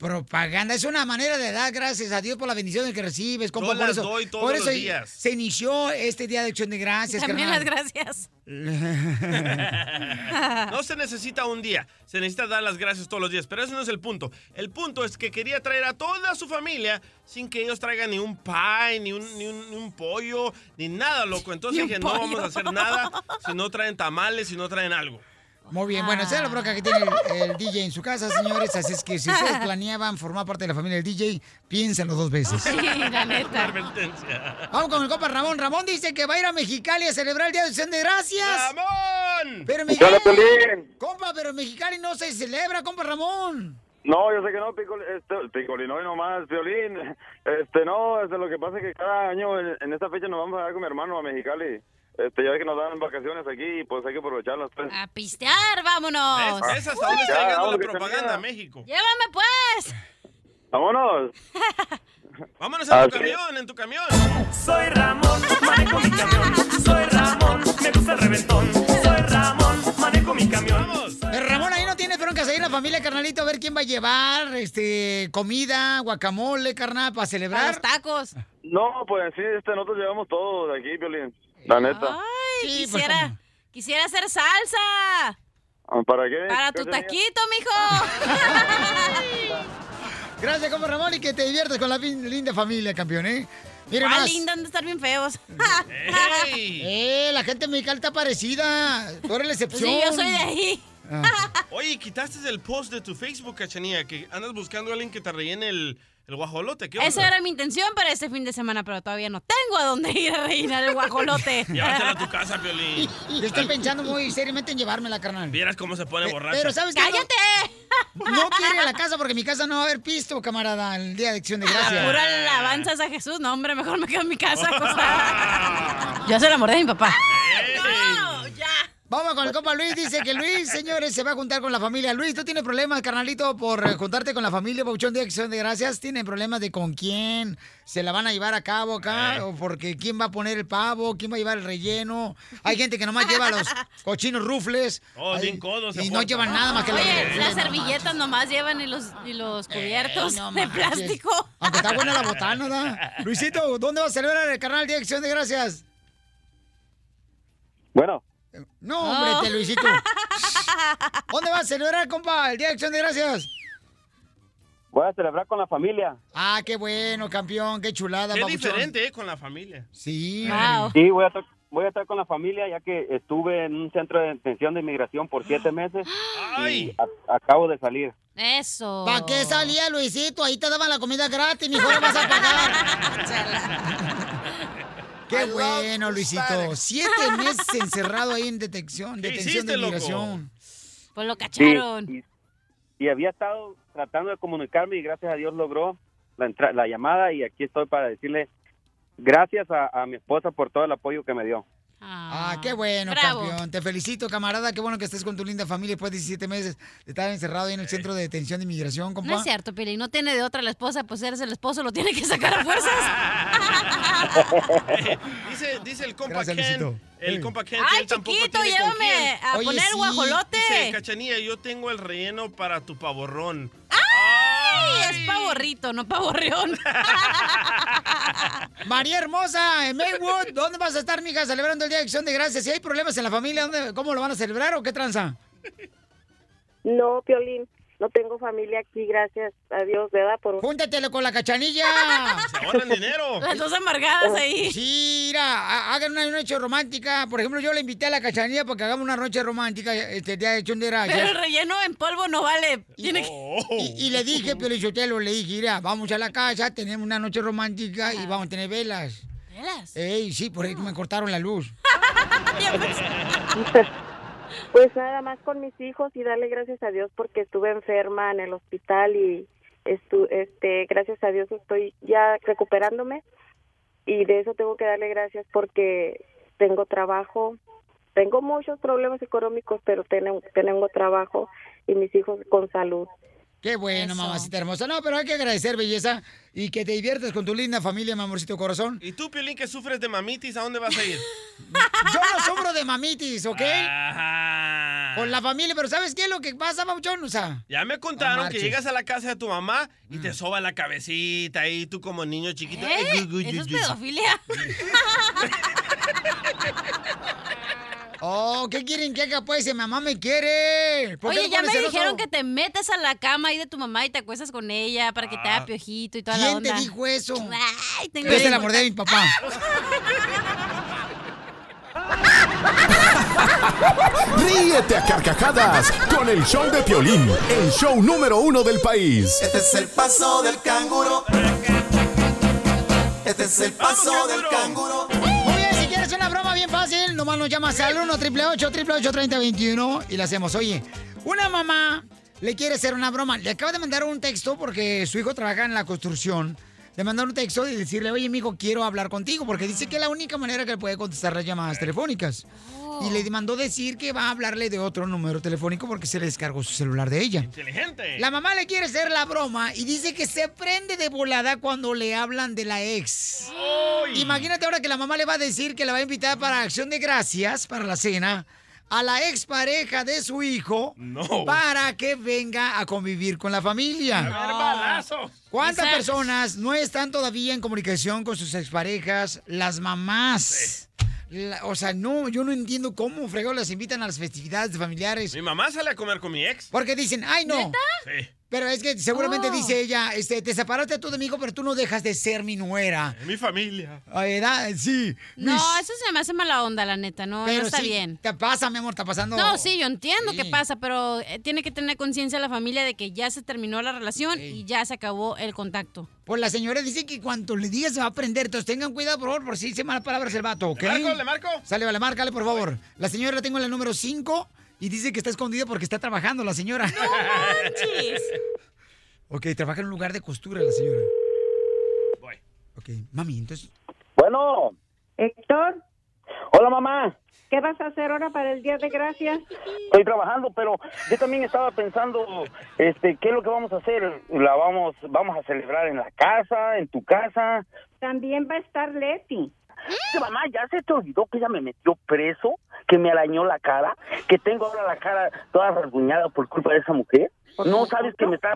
S1: Propaganda es una manera de dar gracias a Dios por la bendición que recibes, compa.
S3: Yo
S1: por
S3: las
S1: eso,
S3: doy todos
S1: por eso
S3: los días.
S1: se inició este Día de Acción de Gracias,
S2: También las gracias.
S3: no se necesita un día, se necesita dar las gracias todos los días, pero ese no es el punto. El punto es que quería traer a toda su familia sin que ellos traigan ni un pie, ni un, ni un, ni un pollo, ni nada, loco. Entonces dije, no vamos a hacer nada si no traen tamales, si no traen algo.
S1: Muy bien, bueno, esa es la bronca que tiene el, el DJ en su casa, señores. Así es que si ustedes planeaban formar parte de la familia del DJ, piénsenlo dos veces.
S2: Sí, la neta.
S1: Vamos con el compa Ramón. Ramón dice que va a ir a Mexicali a celebrar el Día de Acción de Gracias.
S3: ¡Ramón!
S1: Pero
S8: ¿Qué onda,
S1: Miguel,
S8: Piolín?
S1: compa, pero Mexicali no se celebra, compa Ramón.
S8: No, yo sé que no, Picol, este, Picolín, hoy nomás, Violín. Este, no, este, lo que pasa es que cada año en, en esta fecha nos vamos a dar con mi hermano a Mexicali. Este, ya ves que nos dan vacaciones aquí y pues hay que aprovecharlas. Pues.
S2: A pistear, vámonos.
S3: ¿Ves? ¿Ves hasta dónde está
S8: Ya,
S3: llegando la propaganda a México?
S2: Llévame pues.
S8: ¡Vámonos!
S3: Vámonos en tu camión, en tu camión.
S12: Soy Ramón, manejo mi camión. Soy Ramón, me gusta el reventón. Soy Ramón, manejo mi camión.
S1: Pero Ramón, ahí no tienes broncas ahí en la familia, carnalito, a ver quién va a llevar, este, comida, guacamole, carnal, para celebrar.
S2: los tacos.
S8: No, pues sí, este, nosotros llevamos todo de aquí, Violín. La neta.
S2: Ay,
S1: Sí, pues,
S2: quisiera, quisiera hacer salsa.
S8: Ah, ¿Para qué?
S2: Para
S8: ¿Qué
S2: tu
S8: tenía?
S2: taquito, mijo.
S1: Gracias, compa Ramón, y que te diviertas con la linda familia, campeón, ¿eh? Mira más.
S2: linda, han de estar bien feos.
S1: Eh, la gente mexicana está parecida. Tú eres la excepción.
S2: Sí, yo soy de ahí.
S3: Oye, quitaste el post de tu Facebook, Cachanía, que andas buscando a alguien que te rellene el, el guajolote. ¿Qué
S2: Esa era mi intención para este fin de semana, pero todavía no tengo a dónde ir a rellenar el guajolote.
S3: Llévatela a tu casa, Piolín.
S1: Yo estoy pensando muy seriamente en llevármela, carnal.
S3: Vieras cómo se pone borracha.
S1: Pero ¿sabes qué?
S2: ¡Cállate!
S1: No quiere ir a la casa porque en mi casa no va a haber pisto, camarada, el día de acción de gracias.
S2: Pura alabanzas a Jesús. No, hombre, mejor me quedo en mi casa acostada. Yo se la mordé a mi papá. Ya.
S1: Vamos con el compa Luis. Dice que Luis, señores, se va a juntar con la familia. Luis, ¿tú tienes problemas, carnalito, por eh, juntarte con la familia, Pauchón de Acción de Gracias? ¿Tienen problemas de con quién se la van a llevar a cabo acá? ¿O porque quién va a poner el pavo? ¿Quién va a llevar el relleno? Hay gente que nomás lleva los cochinos rufles.
S3: Oh, bien codos
S1: Y no llevan nada más que la
S2: Oye, las servilletas nomás llevan y los, y los cubiertos
S1: no
S2: de
S1: manches.
S2: plástico.
S1: Aunque está buena la botana, ¿verdad? Luisito, ¿dónde va a celebrar el canal de Acción de Gracias?
S8: Bueno,
S1: No, hombre,
S2: Oh.
S1: te Luisito. ¿Dónde va a celebrar, compa, el Día de Acción de Gracias?
S8: voy a celebrar con la familia.
S1: Ah, qué bueno, campeón, qué chulada,
S3: Qué
S1: papuchón.
S3: diferente, ¿eh? Con la familia.
S1: Sí.
S2: Wow.
S8: Sí, voy a, estar- voy a estar con la familia ya que estuve en un centro de detención de inmigración por siete meses
S3: ¡Ay!
S8: y acabo de salir.
S2: Eso.
S1: ¿Para qué salía, Luisito? Ahí te daban la comida gratis, mi hijo, vas a pagar. Qué bueno, Luisito. Siete meses encerrado ahí en detección,
S3: ¿Qué
S1: detención de
S3: hiciste,
S1: inmigración.
S2: Pues lo
S8: Sí,
S2: cacharon.
S8: y, y había estado tratando de comunicarme y gracias a Dios logró la, entra- la llamada y aquí estoy para decirle gracias a, a mi esposa por todo el apoyo que me dio.
S1: Ah, qué bueno,
S2: Bravo.
S1: campeón. Te felicito, camarada. Qué bueno que estés con tu linda familia después de 17 meses de estar encerrado ahí en el centro de detención de inmigración, compa.
S2: No es cierto, Pili. No tiene de otra la esposa, pues eres el esposo, lo tiene que sacar a fuerzas.
S3: Dice, dice el compa
S1: Gracias,
S3: Ken,
S1: Luisito.
S3: el compa Ken que
S2: Ay,
S3: él
S2: chiquito, llévame a
S1: Oye,
S2: poner
S1: sí.
S2: guajolote.
S3: Dice, Cachanía, yo tengo el relleno para tu pavorrón.
S2: Ay, es pavorrito, no pavorreón.
S1: María Hermosa, en Maywood, ¿dónde vas a estar, mija, celebrando el Día de Acción de Gracias? Si hay problemas en la familia, ¿dónde, ¿cómo lo van a celebrar o qué tranza?
S16: No, Piolín. No tengo familia aquí, gracias a Dios, ¿verdad? Por...
S1: Júntatelo con la cachanilla.
S3: Se ahorran dinero.
S2: Las dos amargadas ahí.
S1: Sí, mira, ha- hagan una noche romántica. Por ejemplo, yo le invité a la cachanilla para que hagamos una noche romántica este día de gracias.
S2: Pero el relleno en polvo no vale. Tiene que...
S1: Y, y le dije, pero le dije, mira, vamos a la casa, tenemos una noche romántica y vamos a tener velas.
S2: ¿Velas?
S1: Ey, sí, por ahí me cortaron la luz.
S16: Pues nada más con mis hijos y darle gracias a Dios porque estuve enferma en el hospital y estu este gracias a Dios estoy ya recuperándome y de eso tengo que darle gracias porque tengo trabajo. Tengo muchos problemas económicos, pero tengo, tengo trabajo y mis hijos con salud.
S1: Qué bueno, mamacita hermosa. No, pero hay que agradecer, belleza, y que te diviertas con tu linda familia, mi amorcito corazón.
S3: ¿Y tú, Piolín, que sufres de mamitis, a dónde vas a ir?
S1: Yo no sufro de mamitis, ¿ok? Con la familia, pero ¿sabes qué es lo que pasa, Pauchón? O sea,
S3: Ya me contaron que llegas a la casa de tu mamá y te soba la cabecita y tú como niño chiquito.
S2: ¿Eh?
S3: eh,
S2: Eso es pedofilia.
S1: oh, ¿qué quieren que haga? Pues, si mamá me quiere. ¿Por qué
S2: Oye, ya me
S1: celoso?
S2: dijeron que te metes a la cama ahí de tu mamá y te acuestas con ella para que te haga piojito y toda la
S1: ¿Quién
S2: onda.
S1: te dijo eso?
S2: Ay, tengo
S1: es el
S2: que-
S1: amor de mi papá.
S5: Ríete a carcajadas con el show de Piolín, el show número uno del país.
S17: Este es el paso del canguro. Este es el paso del canguro.
S1: Nomás nos llamas al 1 888 3021 y la hacemos. Oye, una mamá le quiere hacer una broma. Le acaba de mandar un texto porque su hijo trabaja en la construcción. Le mandó un texto y decirle, oye, mijo, quiero hablar contigo, porque dice que es la única manera que le puede contestar las llamadas telefónicas. Y le mandó decir que va a hablarle de otro número telefónico porque se le descargó su celular de ella.
S3: Inteligente.
S1: La mamá le quiere hacer la broma y dice que se prende de volada cuando le hablan de la ex. Imagínate ahora que la mamá le va a decir que la va a invitar para acción de gracias, para la cena, a la ex pareja de su hijo
S3: No.
S1: para que venga a convivir con la familia. ¿Cuántas
S3: Exacto.
S1: personas no están todavía en comunicación con sus exparejas? Las mamás. La- o sea, no, yo no entiendo cómo fregó las invitan a las festividades familiares.
S3: Mi mamá sale a comer con mi ex.
S1: Porque dicen, ay no.
S3: Sí.
S1: Pero es que seguramente
S2: Oh.
S1: dice ella, este, te separaste tú de mi hijo, pero tú no dejas de ser mi nuera.
S3: Mi familia.
S1: A edad, sí.
S2: No,
S1: Mis-
S2: eso se me hace mala onda, la neta. No, no está
S1: sí,
S2: bien.
S1: Te pasa, mi amor, está pasando.
S2: No, sí, yo entiendo que pasa, pero eh, tiene que tener conciencia la familia de que ya se terminó la relación y ya se acabó el contacto.
S1: Pues la señora dice que cuanto le digas se va a aprender. Entonces tengan cuidado, por favor, por si dice malas palabras el vato, ¿ok?
S3: ¿Le marco? ¿Le marco?
S1: Sale, vale, márcale, por favor. La señora la tengo en la número 5 y dice que está escondida porque está trabajando la señora.
S2: ¡No manches!
S1: ok, trabaja en un lugar de costura la señora. Ok, mami, entonces...
S4: Bueno.
S16: Héctor,
S4: Hola, mamá.
S16: ¿qué vas a hacer ahora para el Día de Gracias?
S4: Estoy trabajando, pero yo también estaba pensando, este, ¿qué es lo que vamos a hacer? La vamos, vamos a celebrar en la casa, en tu casa.
S16: También va a estar Leti.
S4: Que mamá, ya se te olvidó que ella me metió preso, que me arañó la cara, que tengo ahora la cara toda rasguñada por culpa de esa mujer. No sabes que me está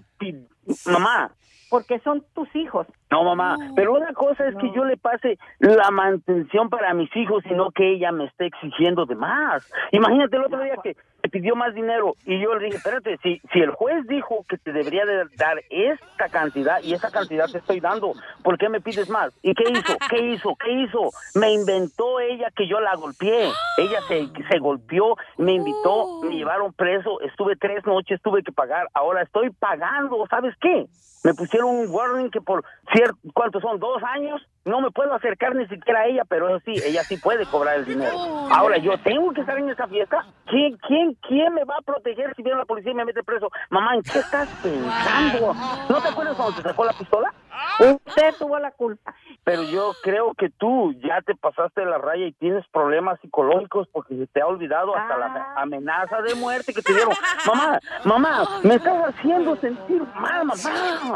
S4: mamá.
S16: Porque son tus hijos.
S4: No, mamá, pero una cosa es que yo le pase la mantención para mis hijos y no que ella me esté exigiendo de más. Imagínate el otro día que me pidió más dinero y yo le dije, espérate, si, si el juez dijo que te debería de dar esta cantidad y esa cantidad te estoy dando, ¿por qué me pides más? ¿Y qué hizo? ¿Qué hizo? ¿Qué hizo? Me inventó ella que yo la golpeé. Ella se, se golpeó, me invitó, me llevaron preso, estuve tres noches, tuve que pagar, ahora estoy pagando, ¿sabes qué? Me pusieron un warning que por cierto, ¿cuántos son? ¿Dos años? No me puedo acercar ni siquiera a ella, pero eso sí, ella sí puede cobrar el dinero. Ahora, yo tengo que estar en esa fiesta. ¿Quién, quién, quién me va a proteger si viene la policía y me mete preso? Mamá, ¿en qué estás pensando? ¿No te acuerdas cuando te sacó la pistola?
S16: Usted tuvo la culpa.
S4: Pero yo creo que tú ya te pasaste de la raya y tienes problemas psicológicos porque se te ha olvidado hasta la amenaza de muerte que te dieron. Mamá, mamá, me estás haciendo sentir mal, mamá.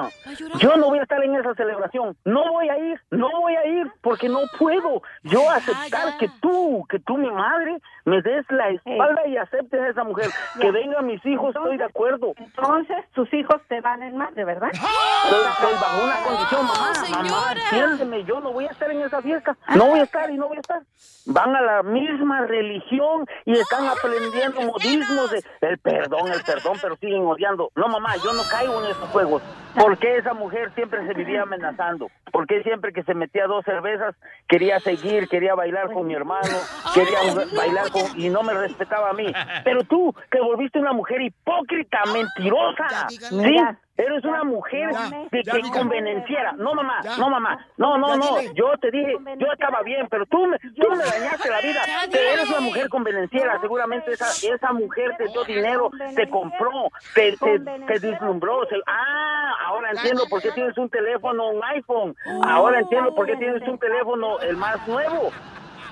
S4: Yo no voy a estar en esa celebración. No voy a ir, no voy a ir porque no puedo yo aceptar que tú, que tú, mi madre, me des la espalda y aceptes a esa mujer. Que vengan mis hijos, estoy de acuerdo.
S18: Entonces, tus hijos te valen más, ¿de verdad?
S4: Estoy, estoy bajo una condición, mamá, mamá, entiéndeme, yo no voy a estar en esa fiesta, no voy a estar y no voy a estar. Van a la misma religión y están aprendiendo modismos de el perdón, el perdón, pero siguen odiando. No, mamá, yo no caigo en esos juegos. ¿Por qué esa mujer siempre se vivía amenazando? ¿Por qué siempre que se metía dos cervezas quería seguir, quería bailar con mi hermano, quería bailar con y no me respetaba a mí? Pero tú, que volviste una mujer hipócrita, mentirosa, ¿sí? Eres una mujer que, que convenenciera. No, mamá, no, mamá. No, no, no. Yo te dije, yo estaba bien, pero tú me, tú me dañaste la vida. Eres una mujer convenenciera. Seguramente esa, esa mujer te dio dinero, te compró, te, te, te deslumbró. Se- ah, ahora entiendo por qué tienes un teléfono, un iPhone. Ahora entiendo por qué tienes un teléfono, el más nuevo.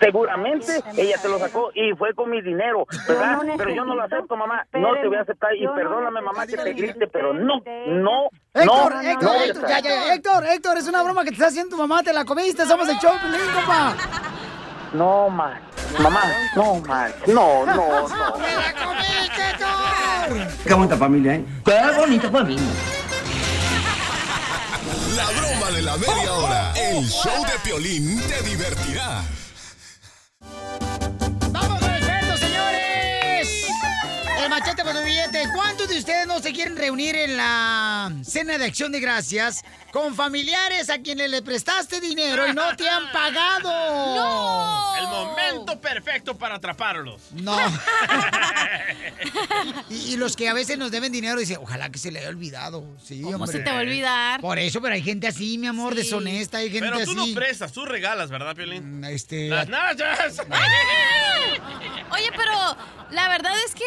S4: Seguramente ella te lo sacó y fue con mi dinero, ¿verdad? Pero yo no lo acepto, mamá. No te voy a aceptar y perdóname, mamá, que te grite, pero no, no,
S1: Héctor,
S4: no,
S1: Héctor,
S4: no
S1: Héctor,
S4: estar.
S1: ya, ya, Héctor, Héctor, es una broma que te está haciendo tu mamá, te la comiste, somos el show, compa.
S4: No, man. Mamá, no, man. No, no, no.
S1: ¡Te la comiste, Héctor!
S19: Qué bonita familia, ¿eh? Qué bonita familia.
S5: La broma de la media hora. El show de Piolín te divertirá.
S1: El machete por tu billete. ¿Cuántos de ustedes no se quieren reunir en la cena de acción de gracias con familiares a quienes le prestaste dinero y no te han pagado?
S3: El momento perfecto para atraparlos.
S1: No. Y, y los que a veces nos deben dinero dicen, ojalá que se le haya olvidado. Sí,
S2: ¿Cómo
S1: hombre.
S2: se te va a olvidar?
S1: Por eso, pero hay gente así, mi amor,
S2: Sí.
S1: deshonesta, hay gente
S3: Pero tú
S1: así.
S3: no prestas, tú regalas, ¿verdad, Piolín?
S1: Este.
S3: Las nachas.
S2: Oye, pero la verdad es que.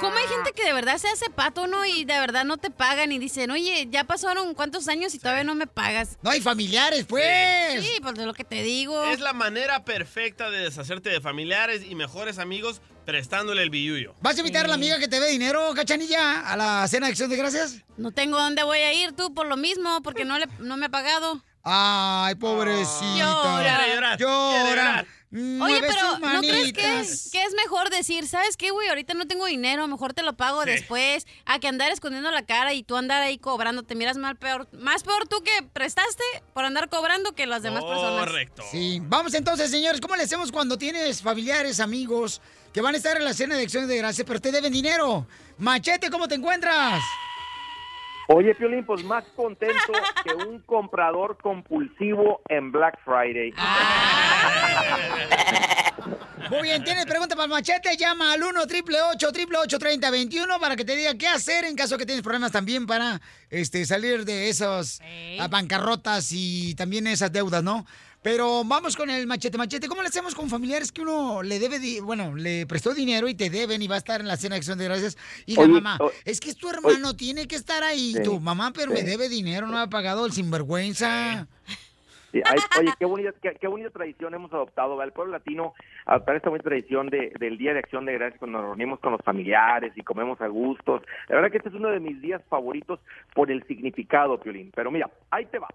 S2: ¿Cómo hay gente que de verdad se hace pato, no? Y de verdad no te pagan y dicen, oye, ya pasaron cuántos años y todavía no me pagas.
S1: No hay familiares, pues.
S2: Sí, pues de lo que te digo.
S3: Es la manera perfecta de deshacerte de familiares y mejores amigos prestándole el billuyo.
S1: ¿Vas a invitar a la amiga que te ve dinero, cachanilla, a la cena de acción de gracias?
S2: No tengo dónde voy a ir tú por lo mismo, porque no, le, no me ha pagado.
S1: Ay, pobrecita.
S2: Llora.
S3: Llorar,
S1: Llora.
S3: Llorar.
S2: Oye, pero ¿no crees que,
S1: manitas.
S2: que es mejor decir, ¿sabes qué, güey? Ahorita no tengo dinero, mejor te lo pago
S3: Sí.
S2: después, a que andar escondiendo la cara y tú andar ahí cobrando, te miras mal peor, más peor tú que prestaste por andar cobrando que las demás personas.
S3: Correcto.
S1: Sí, vamos entonces, señores, ¿cómo le hacemos cuando tienes familiares, amigos que van a estar en la cena de acción de gracias, pero te deben dinero? Machete, ¿cómo te encuentras?
S20: Oye, Piolín, pues más contento que un comprador compulsivo en Black Friday.
S1: Muy bien, ¿tienes pregunta para el Machete? Llama al 1 888 3021 para que te diga qué hacer en caso que tienes problemas también para este, salir de esas bancarrotas y también esas deudas, ¿no? Pero vamos con el machete. Machete, ¿cómo le hacemos con familiares que uno le debe, di- bueno, le prestó dinero y te deben y va a estar en la cena de acción de gracias? Y la
S20: Oye,
S1: mamá, es que es tu hermano, tiene que estar ahí.
S20: Sí,
S1: tu mamá, pero me debe dinero, no me ha pagado el sinvergüenza.
S20: Sí, oye, qué bonita, qué, qué bonita tradición hemos adoptado. ¿verdad? El pueblo latino adoptar esta bonita tradición de, del Día de Acción de Gracias cuando nos reunimos con los familiares y comemos a gustos. La verdad que este es uno de mis días favoritos por el significado, Piolín. Pero mira, ahí te va.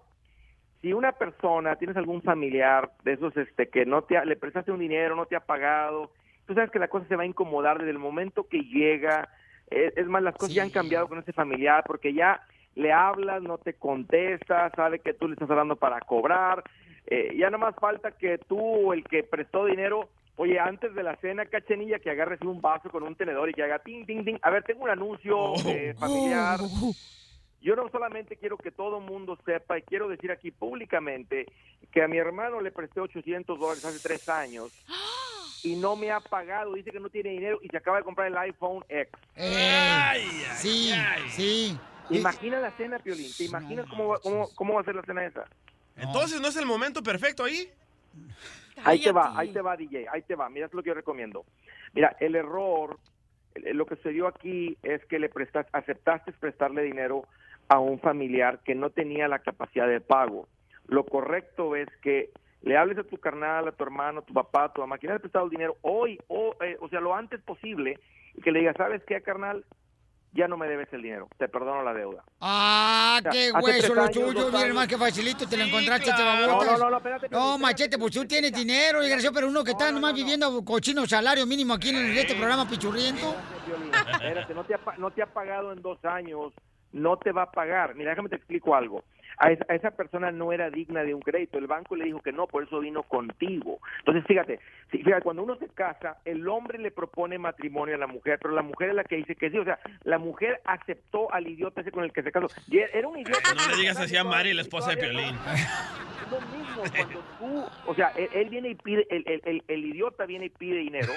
S20: Si una persona, tienes algún familiar de esos este que no te ha- le prestaste un dinero, no te ha pagado, tú sabes que la cosa se va a incomodar desde el momento que llega. Es, es más, las cosas ya han cambiado con ese familiar porque ya le hablas, no te contesta, sabe que tú le estás hablando para cobrar. Eh, ya nada más falta que tú, el que prestó dinero, oye, antes de la cena, cachenilla, que agarres un vaso con un tenedor y que haga ting, ting, ting. A ver, tengo un anuncio eh, familiar. Yo no solamente quiero que todo el mundo sepa y quiero decir aquí públicamente que a mi hermano le presté 800 dólares hace tres años y no me ha pagado, dice que no tiene dinero y se acaba de comprar el iPhone X.
S1: sí, sí.
S20: Imagina la cena, Piolín, ¿te imaginas cómo, va- cómo, cómo va a ser la cena esa?
S3: Entonces, ¿no es el momento perfecto ahí?
S20: Ahí te va, ahí te va, DJ, ahí te va. Mira, es lo que yo recomiendo. Mira, el error, lo que sucedió aquí es que le prestas, aceptaste prestarle dinero a un familiar que no tenía la capacidad de pago. Lo correcto es que le hables a tu carnal, a tu hermano, a tu papá, a tu mamá, quien le ha prestado el dinero hoy, o, eh, o sea, lo antes posible, y que le digas, ¿sabes qué, carnal? ya no me debes el dinero, te perdono la deuda.
S1: Ah,
S20: O sea,
S1: qué hueso lo tuyo,
S20: años.
S1: más que facilito, te lo encontraste, te
S20: claro.
S1: babotas.
S20: No, no, no, espérate,
S1: No, machete, pues tú tienes dinero, desgraciado, pero uno que está nomás viviendo cochino salario mínimo aquí en este programa pichurriento.
S20: Espérate, no te, ha, no te ha pagado en dos años, no te va a pagar. Mira, déjame te explico algo. A esa, a esa persona no era digna de un crédito. El banco le dijo que no, por eso vino contigo. Entonces, fíjate, fíjate, cuando uno se casa, el hombre le propone matrimonio a la mujer, pero la mujer es la que dice que sí. O sea, la mujer aceptó al idiota ese con el que se casó. Y era un idiota.
S3: No le digas así a Mari, la esposa de Piolín.
S20: Es lo mismo cuando tú, o sea, él, él viene y pide, el, el, el, el idiota viene y pide dinero,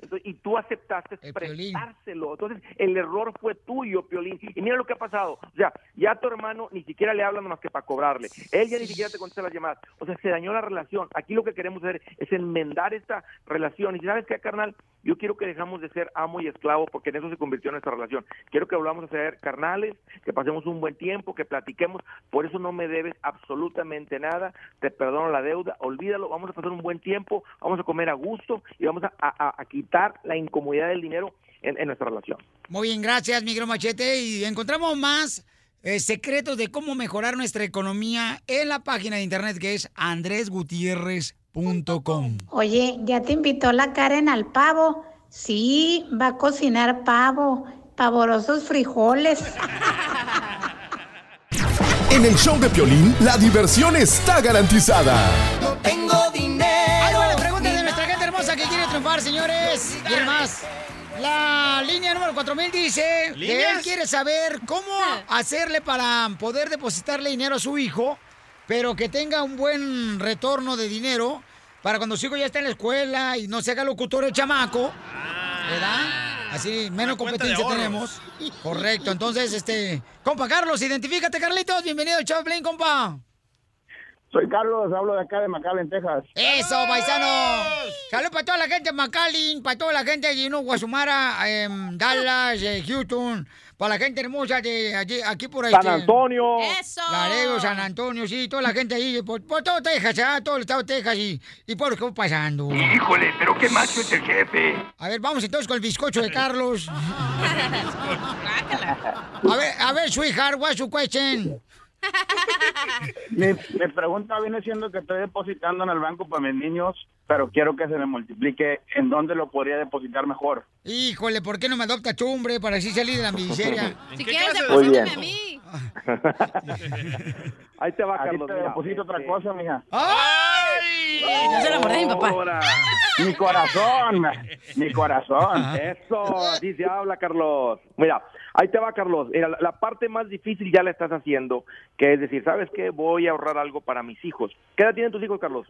S20: entonces, y tú aceptaste prestárselo. Entonces, el error fue tuyo, Piolín. Y mira lo que ha pasado. O sea, ya tu hermano ni siquiera le habla más que para cobrarle. Él ya ni siquiera te contesta las llamadas. O sea, se dañó la relación. Aquí lo que queremos hacer es enmendar esta relación. Y sabes qué, carnal, yo quiero que dejamos de ser amo y esclavo porque en eso se convirtió nuestra relación. Quiero que volvamos a ser carnales, que pasemos un buen tiempo, que platiquemos. Por eso no me debes absolutamente nada. Te perdono la deuda, olvídalo. Vamos a pasar un buen tiempo, vamos a comer a gusto y vamos a quitar la incomodidad del dinero en, en nuestra relación.
S1: Muy bien, gracias, Miguel Machete. Y encontramos más eh, secretos de cómo mejorar nuestra economía en la página de internet que es andresgutierrez.com.
S21: Oye, ¿ya te invitó la Karen al pavo? Sí, va a cocinar pavo, pavorosos frijoles.
S5: En el show de Piolín, la diversión está garantizada.
S1: Tengo dinero. Ahí va la pregunta de nuestra gente hermosa que quiere triunfar, señores. Y además, la línea número 4000 dice que él quiere saber cómo hacerle para poder depositarle dinero a su hijo, pero que tenga un buen retorno de dinero para cuando su hijo ya esté en la escuela y no se haga locutor el chamaco. ¿Verdad? Así menos competencia tenemos. Correcto. Entonces, este, compa Carlos, identifícate, Carlitos. Bienvenido al Chaplin, compa.
S22: Soy Carlos, hablo de acá de McAllen, Texas.
S1: Eso, paisano. Saludos para toda la gente de McAllen, para toda la gente de know, Guasumara, em, Dallas, eh, Houston, para la gente hermosa de allí, aquí por ahí.
S20: San Antonio.
S2: Eso.
S1: Laredo, San Antonio, sí, toda la gente ahí, por, por todo Texas, ah, todo el estado de Texas y, y por lo que va pasando.
S23: Híjole, pero qué macho es el jefe.
S1: A ver, vamos entonces con el bizcocho de Carlos. A ver, a ver, sweetheart, what's your question?
S22: Mi, mi pregunta viene siendo que estoy depositando en el banco para mis niños, pero quiero que se me multiplique. ¿En dónde lo podría depositar mejor?
S1: Híjole, ¿por qué no me adopta tú, hombre, para así salir de la miseria?
S2: Si quieres,
S22: Muy bien.
S2: deposítame a mí.
S20: Ahí te va, Carlos.
S22: te
S20: mira,
S22: deposito otra
S20: este,
S22: cosa, mija.
S1: ¡Ay!
S2: No se la mordé a mi papá.
S22: Mi corazón, mi corazón.
S20: Eso, así se habla, Carlos. Mira, ahí te va, Carlos. Mira, la, la parte más difícil ya la estás haciendo, que es decir, ¿sabes qué? Voy a ahorrar algo para mis hijos. ¿Qué edad tienen tus hijos, Carlos?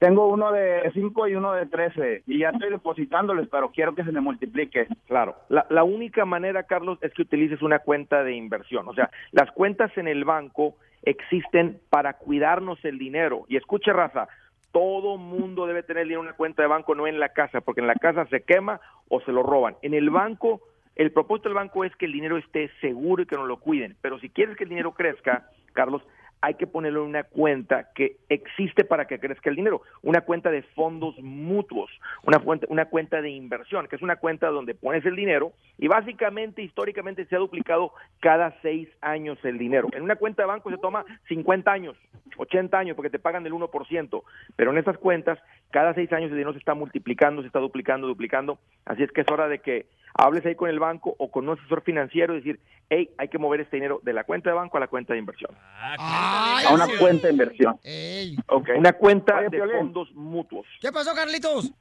S22: Tengo uno de 5 y uno de 13 y ya estoy depositándoles, pero quiero que se me multiplique.
S20: Claro. La, la única manera, Carlos, es que utilices una cuenta de inversión. O sea, las cuentas en el banco existen para cuidarnos el dinero. Y escuche, raza, todo mundo debe tener dinero en una cuenta de banco, no en la casa, porque en la casa se quema o se lo roban. En el banco, el propósito del banco es que el dinero esté seguro y que no lo cuiden. Pero si quieres que el dinero crezca, Carlos, hay que ponerlo en una cuenta que existe para que crezca el dinero, una cuenta de fondos mutuos, una cuenta, una cuenta de inversión, que es una cuenta donde pones el dinero y básicamente históricamente se ha duplicado cada seis años el dinero. En una cuenta de banco se toma 50 años, 80 años, porque te pagan el 1%, pero en estas cuentas cada seis años el dinero se está multiplicando, se está duplicando, duplicando, así es que es hora de que hables ahí con el banco o con un asesor financiero y decir, hey, hay que mover este dinero de la cuenta de banco a la cuenta de inversión.
S22: A una cuenta de inversión.
S1: Ey.
S20: Una cuenta
S22: Oye,
S20: de
S22: Piolín.
S20: fondos mutuos.
S1: ¿Qué pasó, Carlitos?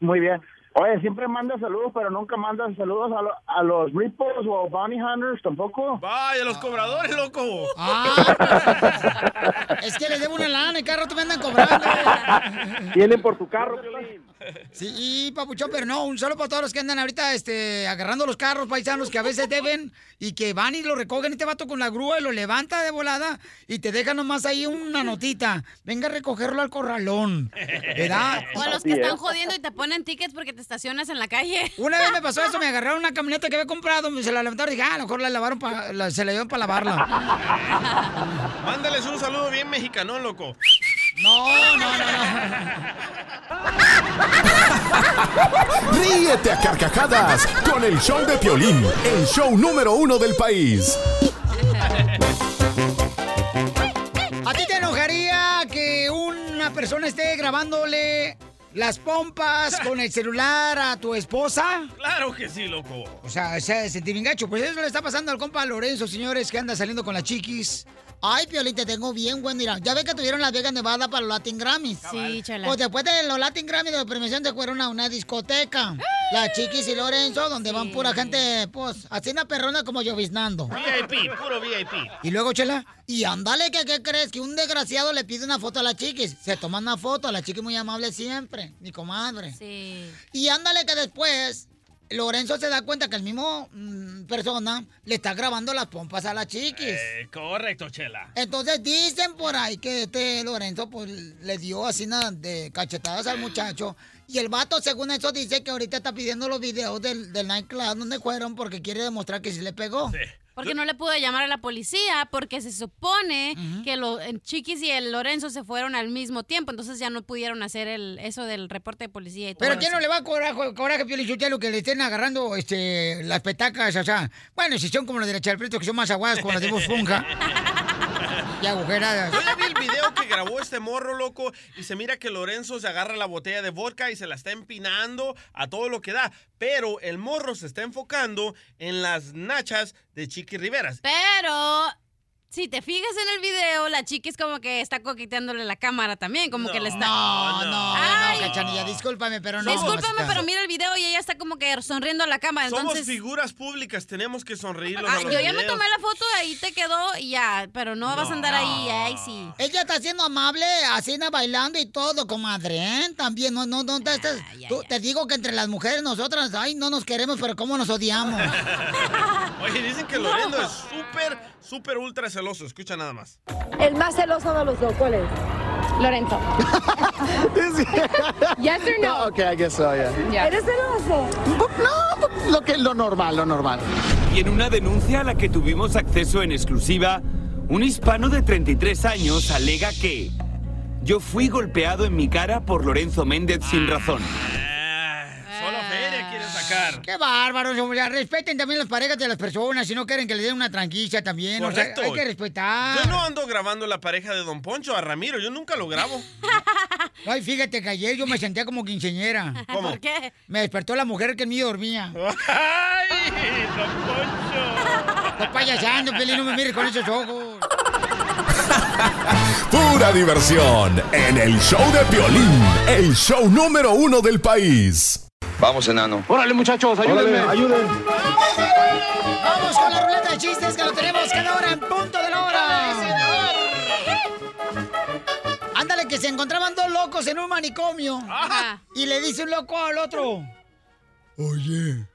S22: Muy bien. Oye, siempre manda saludos, pero nunca manda saludos a, lo- a los Rippos o Bounty Hunters tampoco.
S3: Vaya, los cobradores, loco.
S1: Ah, es que les debo una lana y cada rato me andan cobrando.
S20: Tienen por tu carro, Piolín.
S1: Sí, y papuchón, pero no, un saludo para todos los que andan ahorita este, agarrando los carros paisanos que a veces deben y que van y lo recogen este vato con la grúa y lo levanta de volada y te deja nomás ahí una notita. Venga a recogerlo al corralón. ¿Verdad?
S2: O a los que están jodiendo y te ponen tickets porque te estacionas en la calle.
S1: Una vez me pasó eso, me agarraron una camioneta que había comprado, me se la levantaron y dije, ah, a lo mejor la lavaron pa- la- se la llevaron para lavarla.
S3: Mándales un saludo bien mexicano, loco.
S1: No, no, no,
S5: Ríete a carcajadas con el show de Piolín, el show número uno del país.
S1: ¿A ti te enojaría que una persona esté grabándole las pompas con el celular a tu esposa?
S3: Claro que sí, loco.
S1: O sea, se sentir bien gacho. Pues eso le está pasando al compa Lorenzo, señores, que anda saliendo con las chiquis. Ay, Piolín, te tengo bien, buen mira. Ya ves que tuvieron Las Vegas Nevada para los Latin Grammys.
S2: Sí, chala.
S1: Pues después de los Latin Grammys de premiación te fueron a una discoteca. La Chiquis y Lorenzo, donde van pura gente, pues, así una perrona como lloviznando.
S3: VIP, puro VIP.
S1: Y luego, Chela, y ándale, que qué crees? Que un desgraciado le pide una foto a la chiquis. Se toma una foto, la chiquis muy amable siempre, mi comadre.
S2: Sí.
S1: Y ándale que después Lorenzo se da cuenta que el mismo mm, persona le está grabando las pompas a la chiquis.
S3: Eh, correcto, Chela.
S1: Entonces dicen por ahí que este Lorenzo pues le dio así nada de cachetadas al muchacho. Y el vato, según eso, dice que ahorita está pidiendo los videos del, del nightclub donde fueron porque quiere demostrar que sí le pegó.
S2: Porque no le pudo llamar a la policía porque se supone que los Chiquis y el Lorenzo se fueron al mismo tiempo, entonces ya no pudieron hacer el eso del reporte de policía y todo.
S1: Pero ¿quién no le va a coraje, coraje Piolichotelo, que le estén agarrando este, las petacas? O sea, bueno, si son como las de la Chalpreto, que son más aguadas como las de Funja. y agujeradas.
S3: Yo ya vi el video que grabó este morro, loco, y se mira que Lorenzo se agarra la botella de vodka y se la está empinando a todo lo que da. Pero el morro se está enfocando en las nachas de Chiqui Riveras.
S2: Pero si te fijas en el video, la chiquis como que está coqueteándole la cámara también, como que le está
S1: No, no,
S2: Ay.
S1: no, Cachanilla, discúlpame, pero no.
S2: Discúlpame, pero mira el video y ella está como que sonriendo a la cámara,
S3: Somos
S2: entonces
S3: figuras públicas, tenemos que sonreírlos
S2: Ah, yo ya me tomé la foto, ahí te quedó y ya, pero no, vas a andar ahí, ay sí.
S1: Ella está siendo amable, así bailando y todo, comadre, ¿eh? También, no, no, no, te, estás- tú- te digo que entre las mujeres nosotras, ay, no nos queremos, pero cómo nos odiamos.
S3: Oye, dicen que Lorenzo es súper, súper ultra celoso. Escucha nada más.
S18: El más celoso de los dos, ¿cuál es? Lorenzo. yes or no?
S24: Okay, I guess so, yeah.
S18: ¿Eres celoso?
S24: No, lo, que, lo normal, lo normal.
S19: Y en una denuncia a la que tuvimos acceso en exclusiva, un hispano de 33 años alega que yo fui golpeado en mi cara por Lorenzo Méndez sin razón.
S1: Qué bárbaro, o sea, respeten también las parejas de las personas, si no quieren que le den una tranquilla también,
S3: Correcto.
S1: o sea, hay que respetar.
S3: Yo no ando grabando la pareja de Don Poncho a Ramiro, yo nunca lo grabo.
S1: Ay, fíjate que ayer yo me sentía como quinceñera.
S3: ¿Cómo? ¿Por
S2: qué?
S1: Me despertó la mujer que en mí dormía.
S3: ¡Ay, Don Poncho!
S1: Estoy payasando, Pelín, no me mires con esos ojos.
S5: Pura diversión en el show de Piolín, el show número uno del país.
S24: Vamos, enano. Órale, muchachos, ayúdenme. ayuden.
S1: Vamos con la ruleta de chistes que lo tenemos cada hora en punto de la hora. Ándale, que se encontraban dos locos en un manicomio. Y le dice un loco al otro. Oye,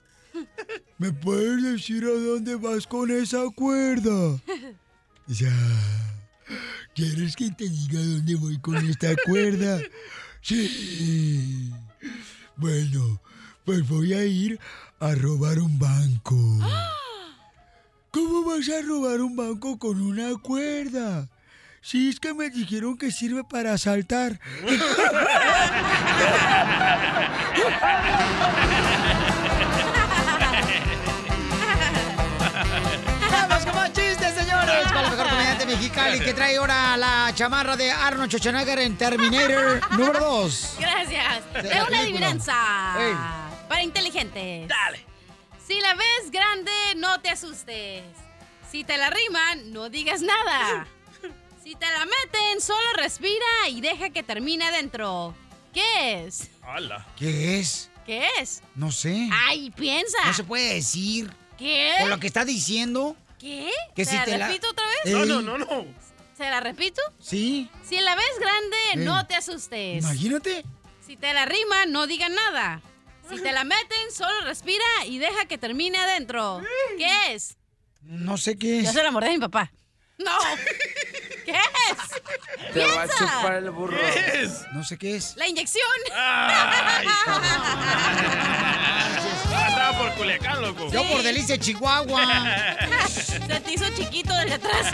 S1: ¿me puedes decir a dónde vas con esa cuerda? Ya. ¿Quieres que te diga dónde voy con esta cuerda? Sí. Bueno, pues voy a ir a robar un banco. ¿Cómo vas a robar un banco con una cuerda? Si es que me dijeron que sirve para asaltar. Vamos con más chistes, señores. Con la mejor comediante mexicali que trae ahora la chamarra de Arnold Schwarzenegger en Terminator número 2.
S2: Gracias. Es una adivinanza.
S1: Ey.
S2: Para inteligentes. Dale. Si la ves grande, no te asustes. Si te la riman, no digas nada. Si te la meten, solo respira y deja que termine adentro. ¿Qué es?
S3: ¡Hala!
S1: ¿Qué es?
S2: ¿Qué es?
S1: No sé.
S2: Ay, piensa.
S1: No se puede decir.
S2: ¿Qué?
S1: Por lo que está diciendo.
S2: ¿Qué?
S1: Que
S2: ¿Se
S1: si
S2: la
S1: te la-
S2: repito otra vez?
S1: Ey. No, no,
S3: no.
S2: ¿Se la repito?
S1: Sí.
S2: Si la ves grande,
S1: Ey.
S2: no te asustes.
S1: Imagínate.
S2: Si te la riman, no digan nada. Si te la meten, solo respira y deja que termine adentro. ¿Qué es?
S1: No sé qué es.
S2: Yo se la mordé a mi papá. No. ¿Qué es?
S24: Te va a
S2: Piensa.
S24: chupar el burro.
S3: ¿Qué es?
S1: No sé qué es.
S2: La inyección.
S3: Ay, Estaba por Culiacán, loco.
S1: Yo por delicia Chihuahua.
S2: Se te hizo chiquito desde atrás.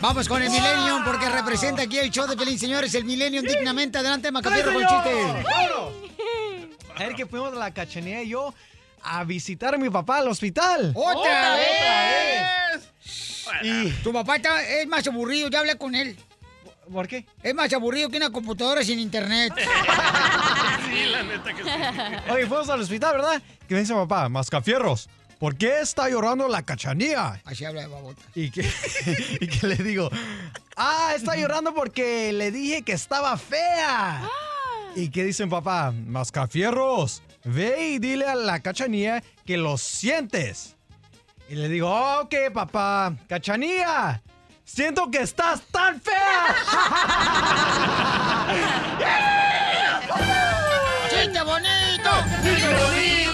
S1: Vamos con el Millennium porque representa aquí el show de Pelín, señores. El Millennium dignamente. Adelante, Macafierro, con el chiste.
S6: Ayer que fuimos a la cachanilla y yo a visitar a mi papá al hospital.
S1: ¡Otra vez! Y tu papá está- es más aburrido, ya hablé con él.
S6: ¿Por qué?
S1: Es más aburrido que una computadora sin internet.
S3: Sí, la neta que sí.
S6: Oye, fuimos al hospital, ¿verdad? Que me dice papá, Mascafierros, ¿por qué está llorando la cachanilla?
S1: Así habla de babota.
S6: Y que, y que le digo, ah, está llorando porque le dije que estaba fea. Y que dicen papá, Mascafierros, ve y dile a la cachanilla que lo sientes. Y le digo, ok, papá, cachanilla, siento que estás tan fea.
S1: ¡Chiste bonito!
S12: ¡Chiste bonito!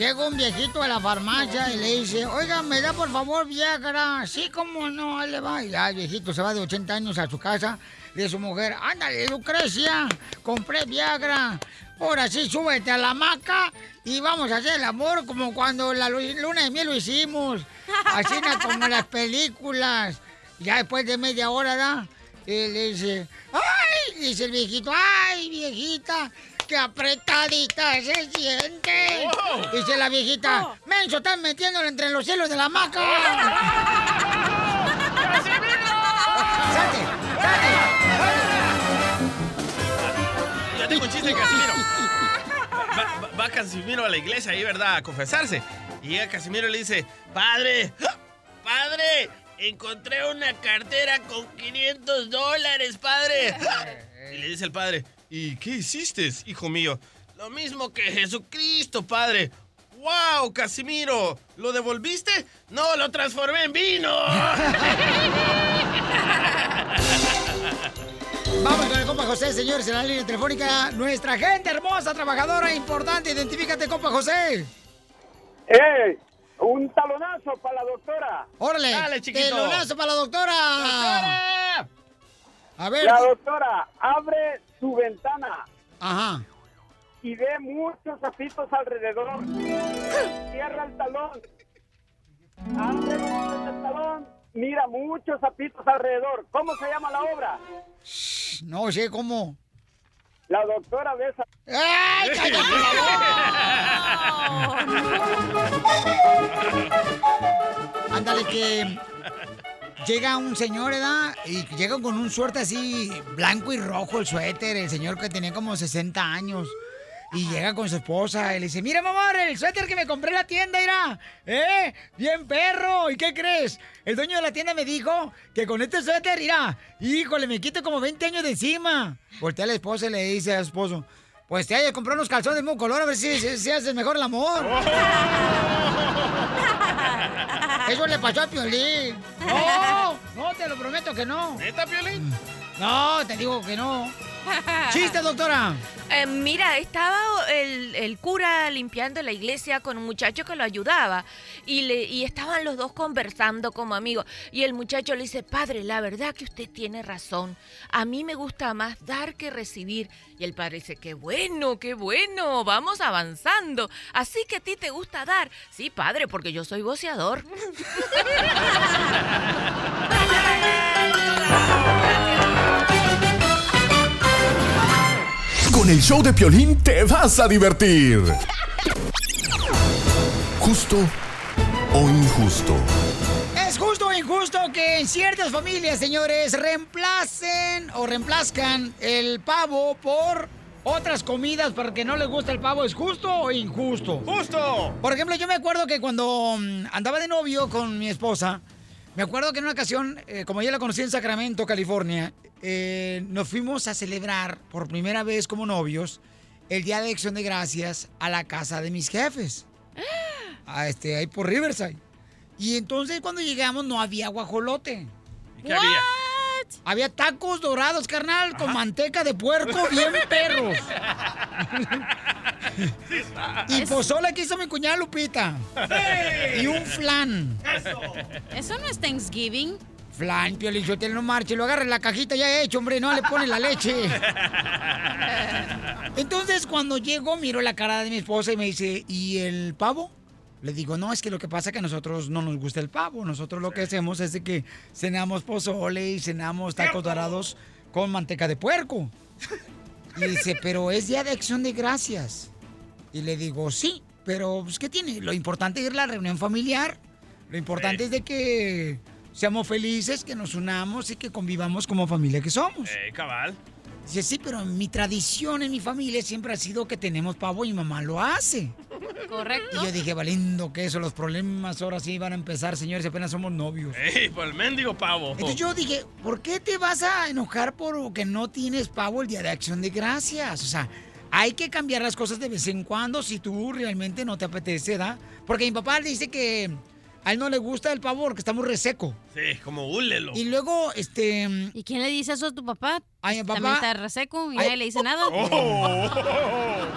S1: Llega un viejito a la farmacia y le dice, oiga, ¿me da por favor Viagra? Sí, cómo no, ahí le va. Y ya el viejito se va de 80 años a su casa y su mujer, ándale, Lucrecia, compré Viagra. Ahora sí, súbete a la hamaca y vamos a hacer el amor como cuando la lu- luna de miel lo hicimos. Así como las películas. Ya después de media hora, ¿da? Y le dice, ¡ay! Dice el viejito, ¡ay, viejita! ¡Qué apretadita se siente! Dice la viejita, ¡menso, estás metiéndolo entre los cielos de la hamaca! ¡Salte!
S3: Ya tengo un chiste, Casimiro. Va, va- va Casimiro a la iglesia ahí, ¿verdad? A confesarse. Y llega Casimiro y le dice, padre, padre, encontré una cartera con 500 dólares, padre. Y le dice el padre, ¿y qué hiciste, hijo mío? Lo mismo que Jesucristo, padre. ¡Wow, Casimiro! ¿Lo devolviste? No, lo transformé en vino.
S1: Vamos con el compa José, señores, en la línea telefónica. Nuestra gente hermosa, trabajadora, importante. Identifícate, compa José.
S8: ¡Eh! Un talonazo para la doctora.
S1: Órale.
S8: Dale, chiquito.
S1: Telonazo para la doctora. A ver.
S8: La doctora abre su ventana
S1: Ajá.
S8: y ve muchos zapitos alrededor. Cierra el talón. Abre el talón. Mira muchos zapitos alrededor. ¿Cómo se llama la obra?
S1: No sé cómo.
S8: La doctora besa.
S1: ¡Ay, cállate Ándale, que llega un señor, ¿verdad? Y llega con un suerte así blanco y rojo el suéter, el señor que tenía como 60 años. Y llega con su esposa y le dice, mira, mamá, el suéter que me compré en la tienda, mira. ¿Eh? Bien perro. ¿Y qué crees? El dueño de la tienda me dijo que con este suéter, mira, híjole, me quito como 20 años de encima. Voltea a la esposa y le dice al esposo, pues te haya de comprar unos calzones del mismo color a ver si, si, si haces mejor el amor. Eso le pasó a Piolín. No, no, te lo prometo que no.
S3: ¿Neta, Piolín?
S1: No, te digo que no. Chiste, doctora.
S25: Eh, mira, estaba el, el cura limpiando la iglesia con un muchacho que lo ayudaba y, le, y estaban los dos conversando como amigos. Y el muchacho le dice, padre, la verdad que usted tiene razón. A mí me gusta más dar que recibir. Y el padre dice, qué bueno, qué bueno, vamos avanzando. Así que a ti te gusta dar. Sí, padre, porque yo soy boceador.
S5: Con el show de Piolín te vas a divertir. Justo o injusto.
S1: Es justo o injusto que en ciertas familias, señores, reemplacen o reemplazcan el pavo por otras comidas porque no les gusta el pavo. ¿Es justo o injusto?
S3: ¡Justo!
S1: Por ejemplo, yo me acuerdo que cuando mm, andaba de novio con mi esposa, me acuerdo que en una ocasión, eh, como yo la conocí en Sacramento, California, eh, nos fuimos a celebrar por primera vez como novios el Día de Acción de Gracias a la casa de mis jefes. A este, ahí por Riverside. Y entonces cuando llegamos no había guajolote.
S3: ¿Qué había?
S1: Había tacos dorados, carnal, con manteca de puerco bien perros. y pozole que hizo mi cuñada Lupita. Y un flan.
S2: Eso no es Thanksgiving.
S1: Flan, Piolichotelo, no marche, lo agarra en la cajita ya hecho, hombre, no le pone la leche. Entonces, cuando llego, miro la cara de mi esposa y me dice, ¿y el pavo? Le digo, no, es que lo que pasa es que a nosotros no nos gusta el pavo. Nosotros lo que hacemos es de que cenamos pozole y cenamos tacos dorados con manteca de puerco. Y dice, pero es día de acción de gracias. Y le digo, sí, pero pues, ¿qué tiene? Lo importante es ir a la reunión familiar. Lo importante es de que seamos felices, que nos unamos y que convivamos como familia que somos.
S3: Eh, cabal.
S1: Dice, sí, pero mi tradición en mi familia siempre ha sido que tenemos pavo y mi mamá lo hace.
S2: Correcto.
S1: Y yo dije, valiendo que eso, los problemas ahora sí van a empezar, señores, apenas somos novios.
S3: Ey, por el mendigo pavo.
S1: Entonces yo dije, ¿por qué te vas a enojar por que no tienes pavo el Día de Acción de Gracias? O sea, hay que cambiar las cosas de vez en cuando si tú realmente no te apetece, ¿da? Porque mi papá dice que a él no le gusta el pavo porque está muy reseco.
S3: Sí, como húlelo.
S1: Y luego, este...
S2: ¿Y quién le dice eso a tu papá?
S1: Ay, mi papá-
S2: También está reseco y nadie le dice nada.
S3: Oh.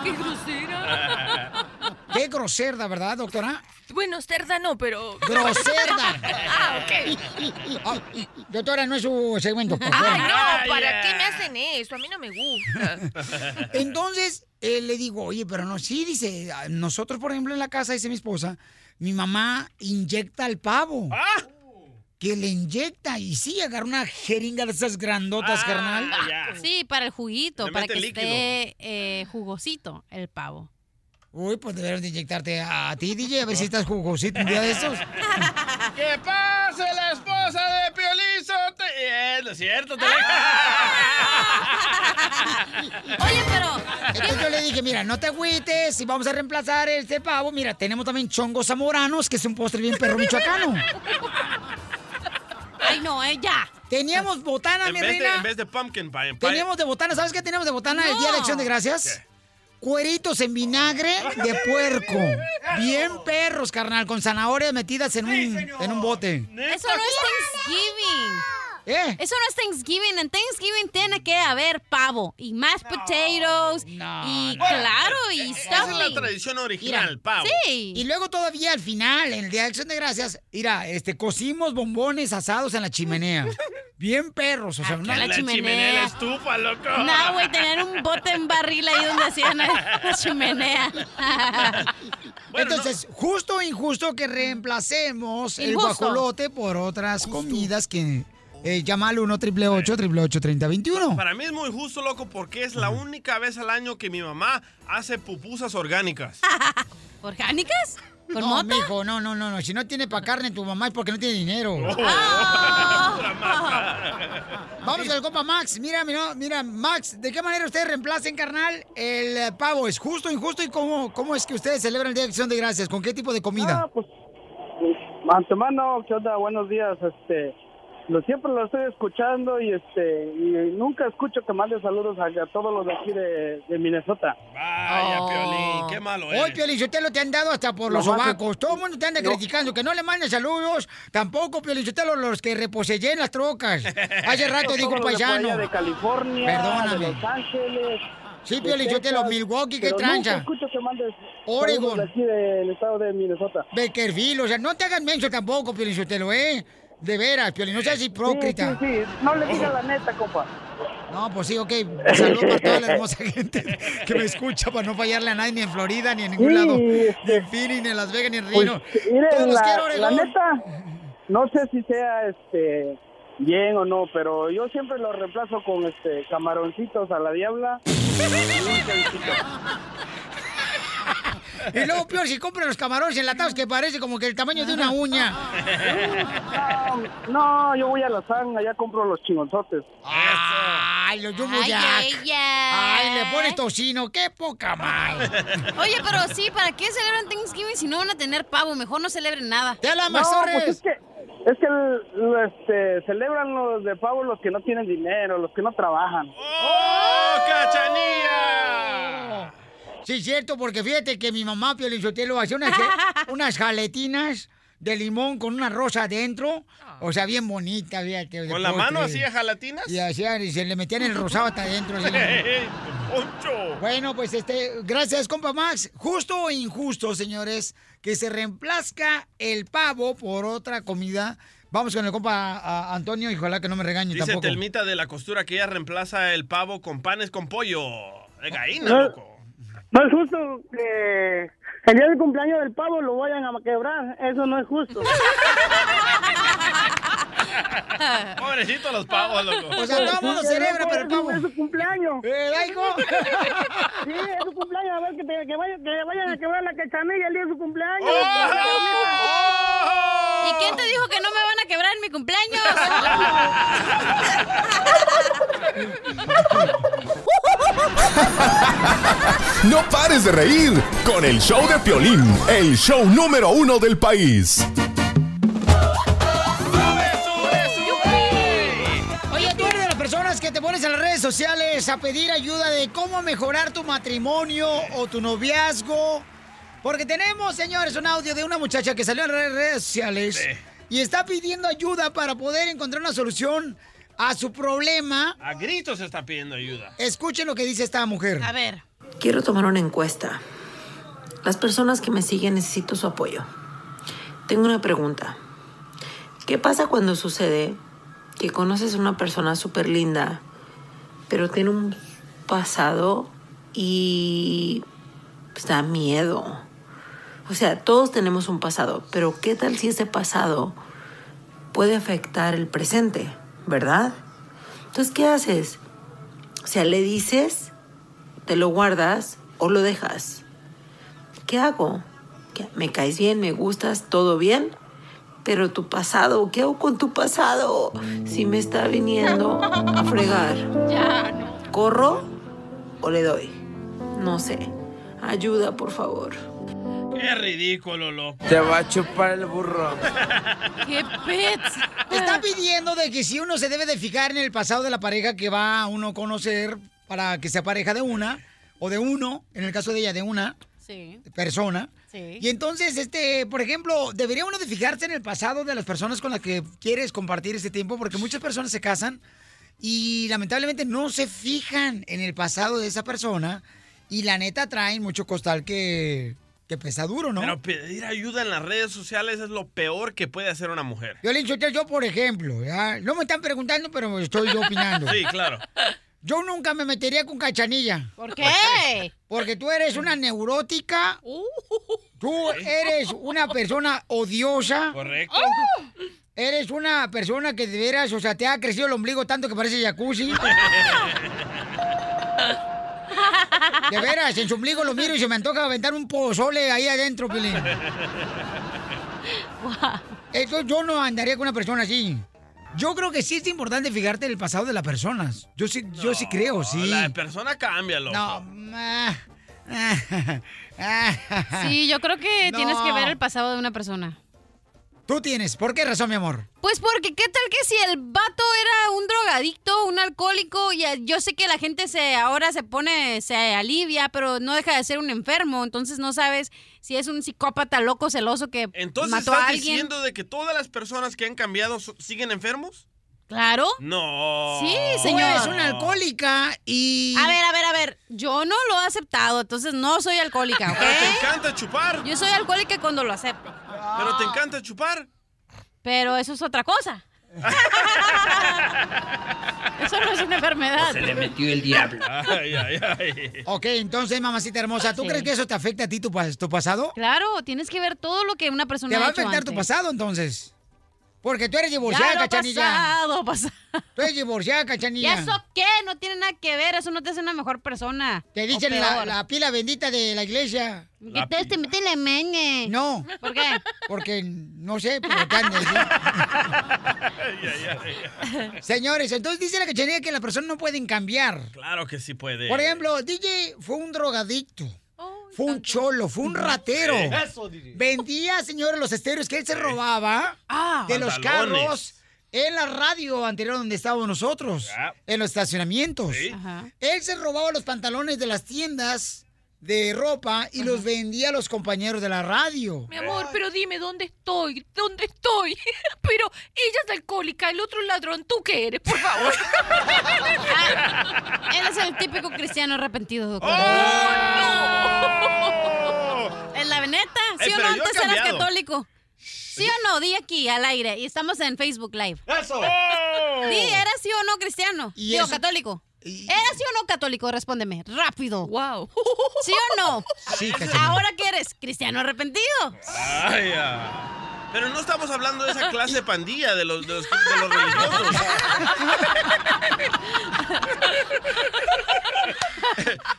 S2: ¡Qué grosera!
S1: Qué grosera, ¿verdad, doctora?
S25: Bueno, cerda no, pero...
S1: Groserda.
S25: ah, ok.
S1: Ah, doctora, no es su segmento.
S25: Ay, no, ¿para qué me hacen eso? A mí no me gusta.
S1: Entonces, eh, le digo, oye, pero no, sí, dice, nosotros, por ejemplo, en la casa, dice mi esposa, mi mamá inyecta al pavo.
S3: Ah.
S1: Que le inyecta, y sí, agarra una jeringa de esas grandotas,
S3: Ah,
S1: carnal.
S2: Sí, para el juguito,
S1: Le
S2: para que
S1: líquido.
S2: esté eh, jugosito el pavo.
S1: Uy, pues deberían de inyectarte a ti, DJ, a ver si estás jugosito un día de estos.
S3: ¡Que pase la esposa de Piolín Sote- Eh, no es cierto, te
S1: Oye, pero... Entonces yo le dije, mira, no te agüites, si vamos a reemplazar este pavo, mira, tenemos también chongos zamoranos, que es un postre bien perro michoacano.
S2: Ay, no, eh, ya.
S1: Teníamos botana,
S3: en,
S1: mi
S3: vez de, en vez de pumpkin pie. pie-
S1: Teníamos de botana, ¿sabes qué teníamos de botana el Día de Acción de Gracias? Cueritos en vinagre de puerco. Bien perros, carnal, con zanahorias metidas en un, en un bote.
S2: Eso no es Thanksgiving.
S1: ¿Eh?
S2: Eso no es Thanksgiving. En Thanksgiving tiene que haber pavo y mashed potatoes y claro y
S3: Esa es la tradición original,
S1: Mira,
S3: pavo.
S2: Sí.
S1: Y luego todavía al final, en el Día de Acción de Gracias, mira, este, cocimos bombones asados en la chimenea. Bien perros, o sea, una...
S2: la chimenea.
S3: la estufa, loco.
S2: No, güey, tener un bote en barril ahí donde hacían la chimenea.
S1: Entonces, justo o injusto que reemplacemos el guajolote por otras comidas que eh, llama al 1 888 3021
S3: Para mí es muy justo, loco, porque es la única vez al año que mi mamá hace pupusas orgánicas.
S2: ¿Orgánicas? ¿Con
S1: no,
S2: mota?
S1: mijo, no, no, no, no. Si no tiene para carne tu mamá es porque no tiene dinero. Vamos al compa Max. Mira, mira, mira, Max, ¿de qué manera ustedes reemplacen, carnal, el pavo? ¿Es justo, injusto? ¿Y cómo, cómo es que ustedes celebran el Día de Acción de Gracias? ¿Con qué tipo de comida?
S22: Ah, pues, antemano, ¿qué onda? Buenos días, este, lo siempre lo estoy escuchando y este, y nunca escucho que mande saludos a, a todos los de aquí de, de Minnesota.
S3: Vaya, Piolín, qué malo
S1: Hoy,
S3: eres.
S1: Piolín, Sotelo te han dado hasta por los
S22: es-
S1: sobacos. Todo el mundo te anda
S22: No.
S1: criticando que no le mandes saludos. Tampoco, Piolín, Sotelo, los que reposellen las trocas. Hace rato dijo un paisano.
S22: De California,
S1: Perdóname.
S22: de Los Ángeles.
S1: Sí, Piolín, Sotelo, Milwaukee, qué.
S22: Nunca escucho que mandes
S1: Oregon.
S22: de aquí del estado de Minnesota.
S1: Beckerfield, o sea, no te hagas menso tampoco, Piolín Sotelo, ¿eh? De veras, Piolín, no seas hipócrita.
S22: Sí, sí, sí. No le digas la neta, compa.
S1: No, pues sí, ok. Saludos para toda la hermosa gente que me escucha para no fallarle a nadie, ni en Florida, ni en ningún
S22: Sí,
S1: lado. Ni en Phoenix, ni en Las Vegas, ni en
S22: Pues,
S1: Reno.
S22: miren,
S1: Todos los
S22: la,
S1: quiero,
S22: la neta, no sé si sea este bien o no, pero yo siempre lo reemplazo con este camaroncitos a la diabla. y
S1: luego, peor, si compran los camarones enlatados que parece como que el tamaño de una uña.
S22: No, yo voy a la zanja, allá compro los chingonzotes.
S1: Ay, los Jumbo
S2: Ay,
S1: Jack.
S2: ella.
S1: Ay, le pones tocino, qué poca mal.
S2: Oye, pero sí, ¿para qué celebran Thanksgiving si no van a tener pavo? Mejor no celebren nada.
S1: ¡Te habla
S22: No, pues es que, es que el- este, celebran los de pavo los que no tienen dinero, los que no trabajan.
S3: ¡Oh, cachanilla!
S1: Sí, cierto, porque fíjate que mi mamá, Pio Lizotelo, hacía unas, unas jaletinas de limón con una rosa adentro. O sea, bien bonita, fíjate.
S3: ¿Con la mano hacía jalatinas?
S1: Y hacían, y se le metían el rosado hasta adentro.
S3: ¡Poncho!
S1: Bueno, pues este, gracias, compa Max. Justo o injusto, señores, que se reemplazca el pavo por otra comida. Vamos con el compa a- Antonio y ojalá que no me regañe
S3: Dice
S1: tampoco.
S3: Telmita de la costura que ella reemplaza el pavo con panes con pollo. De gallina, loco.
S22: No es justo que el día del cumpleaños del pavo lo vayan a quebrar. Eso no es justo.
S3: Pobrecito los pavos, loco.
S1: O sea, todo el mundo
S22: Sí,
S1: celebra,
S22: loco,
S1: pero el pavo.
S22: Es su cumpleaños.
S1: ¿Eh, Laico?
S22: Sí, es su cumpleaños. A ver, que, te- que, vayan, que vayan a quebrar la cachanilla el día de su cumpleaños.
S2: ¿Y quién te dijo que no me van a quebrar en mi cumpleaños?
S5: No pares de reír con el show de Piolín, el show número uno del país.
S1: Oye, tú eres de las personas que te pones en las redes sociales a pedir ayuda de cómo mejorar tu matrimonio o tu noviazgo. Porque tenemos, señores, un audio de una muchacha que salió en las redes sociales y está pidiendo ayuda para poder encontrar una solución a su problema.
S3: A gritos está pidiendo ayuda.
S1: Escuchen lo que dice esta mujer.
S2: A ver.
S26: Quiero tomar una encuesta. Las personas que me siguen necesito su apoyo. Tengo una pregunta. ¿Qué pasa cuando sucede que conoces a una persona súper linda, pero tiene un pasado y pues, da miedo? O sea, todos tenemos un pasado, pero ¿qué tal si ese pasado puede afectar el presente, verdad? Entonces, ¿qué haces? O sea, le dices ¿Te lo guardas o lo dejas? ¿Qué hago? ¿Qué- ¿Me caes bien? ¿Me gustas? ¿Todo bien? Pero tu pasado, ¿qué hago con tu pasado? Si me está viniendo a fregar. ¿Corro o le doy? No sé. Ayuda, por favor.
S3: Qué ridículo, loco.
S27: Te va a chupar el burro.
S2: ¡Qué pets!
S1: Está pidiendo de que si uno se debe de fijar en el pasado de la pareja que va a uno conocer para que sea pareja de una o de uno, en el caso de ella de una
S2: Sí.
S1: persona.
S2: Sí.
S1: Y entonces, este, por ejemplo, debería uno de fijarse en el pasado de las personas con las que quieres compartir este tiempo, porque muchas personas se casan y lamentablemente no se fijan en el pasado de esa persona y la neta traen mucho costal que, que pesa duro, ¿no?
S3: Pero pedir ayuda en las redes sociales es lo peor que puede hacer una mujer.
S1: Yo le he dicho, yo por ejemplo, ¿ya? no me están preguntando, pero estoy yo opinando.
S3: Sí, claro.
S1: Yo nunca me metería con cachanilla.
S2: ¿Por qué?
S1: Porque tú eres una neurótica. Tú eres una persona odiosa.
S3: Correcto.
S1: Eres una persona que de veras, o sea, te ha crecido el ombligo tanto que parece jacuzzi. De veras, en su ombligo lo miro y se me antoja aventar un pozole ahí adentro, Pelín. Entonces yo no andaría con una persona así. Yo creo que sí es importante fijarte en el pasado de las personas. Yo sí, yo sí creo, sí.
S3: La persona cambia, loco.
S1: No, ah, ah,
S2: Sí, yo creo que
S1: No.
S2: tienes que ver el pasado de una persona.
S1: Tú tienes. ¿Por qué razón, mi amor?
S2: Pues porque, ¿qué tal que si el vato era un drogadicto, un alcohólico? Y yo sé que la gente se ahora se pone, se alivia, pero no deja de ser un enfermo. Entonces no sabes si es un psicópata loco, celoso que
S3: Entonces
S2: mató
S3: estás
S2: a alguien.
S3: diciendo de que todas las personas que han cambiado siguen enfermos?
S2: Claro.
S3: No.
S2: Sí, señor.
S1: eres una alcohólica y...
S2: A ver, a ver, a ver. Yo no lo he aceptado, entonces no soy alcohólica, ¿ok?
S3: Pero te encanta chupar.
S2: Yo soy alcohólica cuando lo acepto.
S3: Pero te encanta chupar.
S2: Pero eso es otra cosa. eso no es una enfermedad.
S27: metió el diablo.
S3: Ay, ay, ay.
S1: Ok, entonces, mamacita hermosa, ¿tú
S2: Sí.
S1: crees que eso te afecta a ti, tu, tu pasado?
S2: Claro, tienes que ver todo lo que una persona
S1: ¿Te va
S2: ha
S1: a afectar tu pasado, entonces? Porque tú eres divorciada,
S2: Ya lo
S1: cachanilla.
S2: pasado, pasado.
S1: Tú eres divorciada,
S2: ¿Y
S1: cachanilla.
S2: eso qué? No tiene nada que ver, eso no te hace una mejor persona.
S1: Te dicen la, la pila bendita de la iglesia.
S2: Que te, te mete la mene.
S1: No.
S2: ¿Por qué?
S1: Porque, no sé, pero te han. Señores, entonces dice la cachanilla que las personas no pueden cambiar.
S3: Claro que sí puede.
S1: Por ejemplo, DJ fue un drogadicto. Fue un cholo, fue un ratero.
S6: Eso.
S1: Vendía, señores, los estéreos que él se robaba de los
S3: Pantalones.
S1: carros en la radio anterior donde estábamos nosotros, en los estacionamientos.
S3: Sí.
S1: Él se robaba los pantalones de las tiendas de ropa y los vendía a los compañeros de la radio.
S25: Mi amor, pero dime, ¿dónde estoy? ¿Dónde estoy? Pero ella es alcohólica, el otro ladrón, ¿tú qué eres? Por favor.
S2: Ah, Él es el típico cristiano arrepentido, doctor. En la neta, ¿sí
S3: Ey,
S2: o no? Antes eras católico. ¿Sí o no? Di aquí, al aire. Y estamos en Facebook Live.
S6: ¡Eso!
S3: ¡Oh!
S2: Di, ¿eras sí o no cristiano?
S1: Y
S2: Digo,
S1: eso-
S2: católico. ¿Eras sí o no católico? Respóndeme, rápido. Wow. ¿Sí o no?
S3: Sí, Cachanilla.
S2: ¿Ahora qué eres? ¿Cristiano arrepentido?
S3: Ay, ah. Pero no estamos hablando de esa clase de pandilla de los, de los, de los religiosos.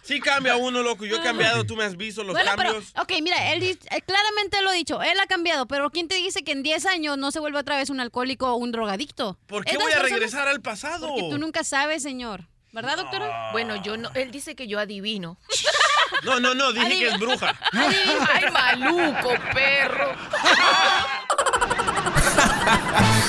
S3: Sí cambia uno, loco. Yo he cambiado, tú me has visto los
S2: Bueno, pero,
S3: cambios.
S2: ok, mira, él eh, claramente lo ha dicho, él ha cambiado, pero ¿quién te dice que en 10 años no se vuelve otra vez un alcohólico o un drogadicto?
S3: ¿Por qué
S2: Estas
S3: voy a
S2: personas-
S3: regresar al pasado?
S2: Porque tú nunca sabes, señor. ¿Verdad, doctora?
S25: Bueno, yo no. Él dice que yo adivino.
S3: No, no, no, dije que es bruja.
S25: Ay, maluco, perro.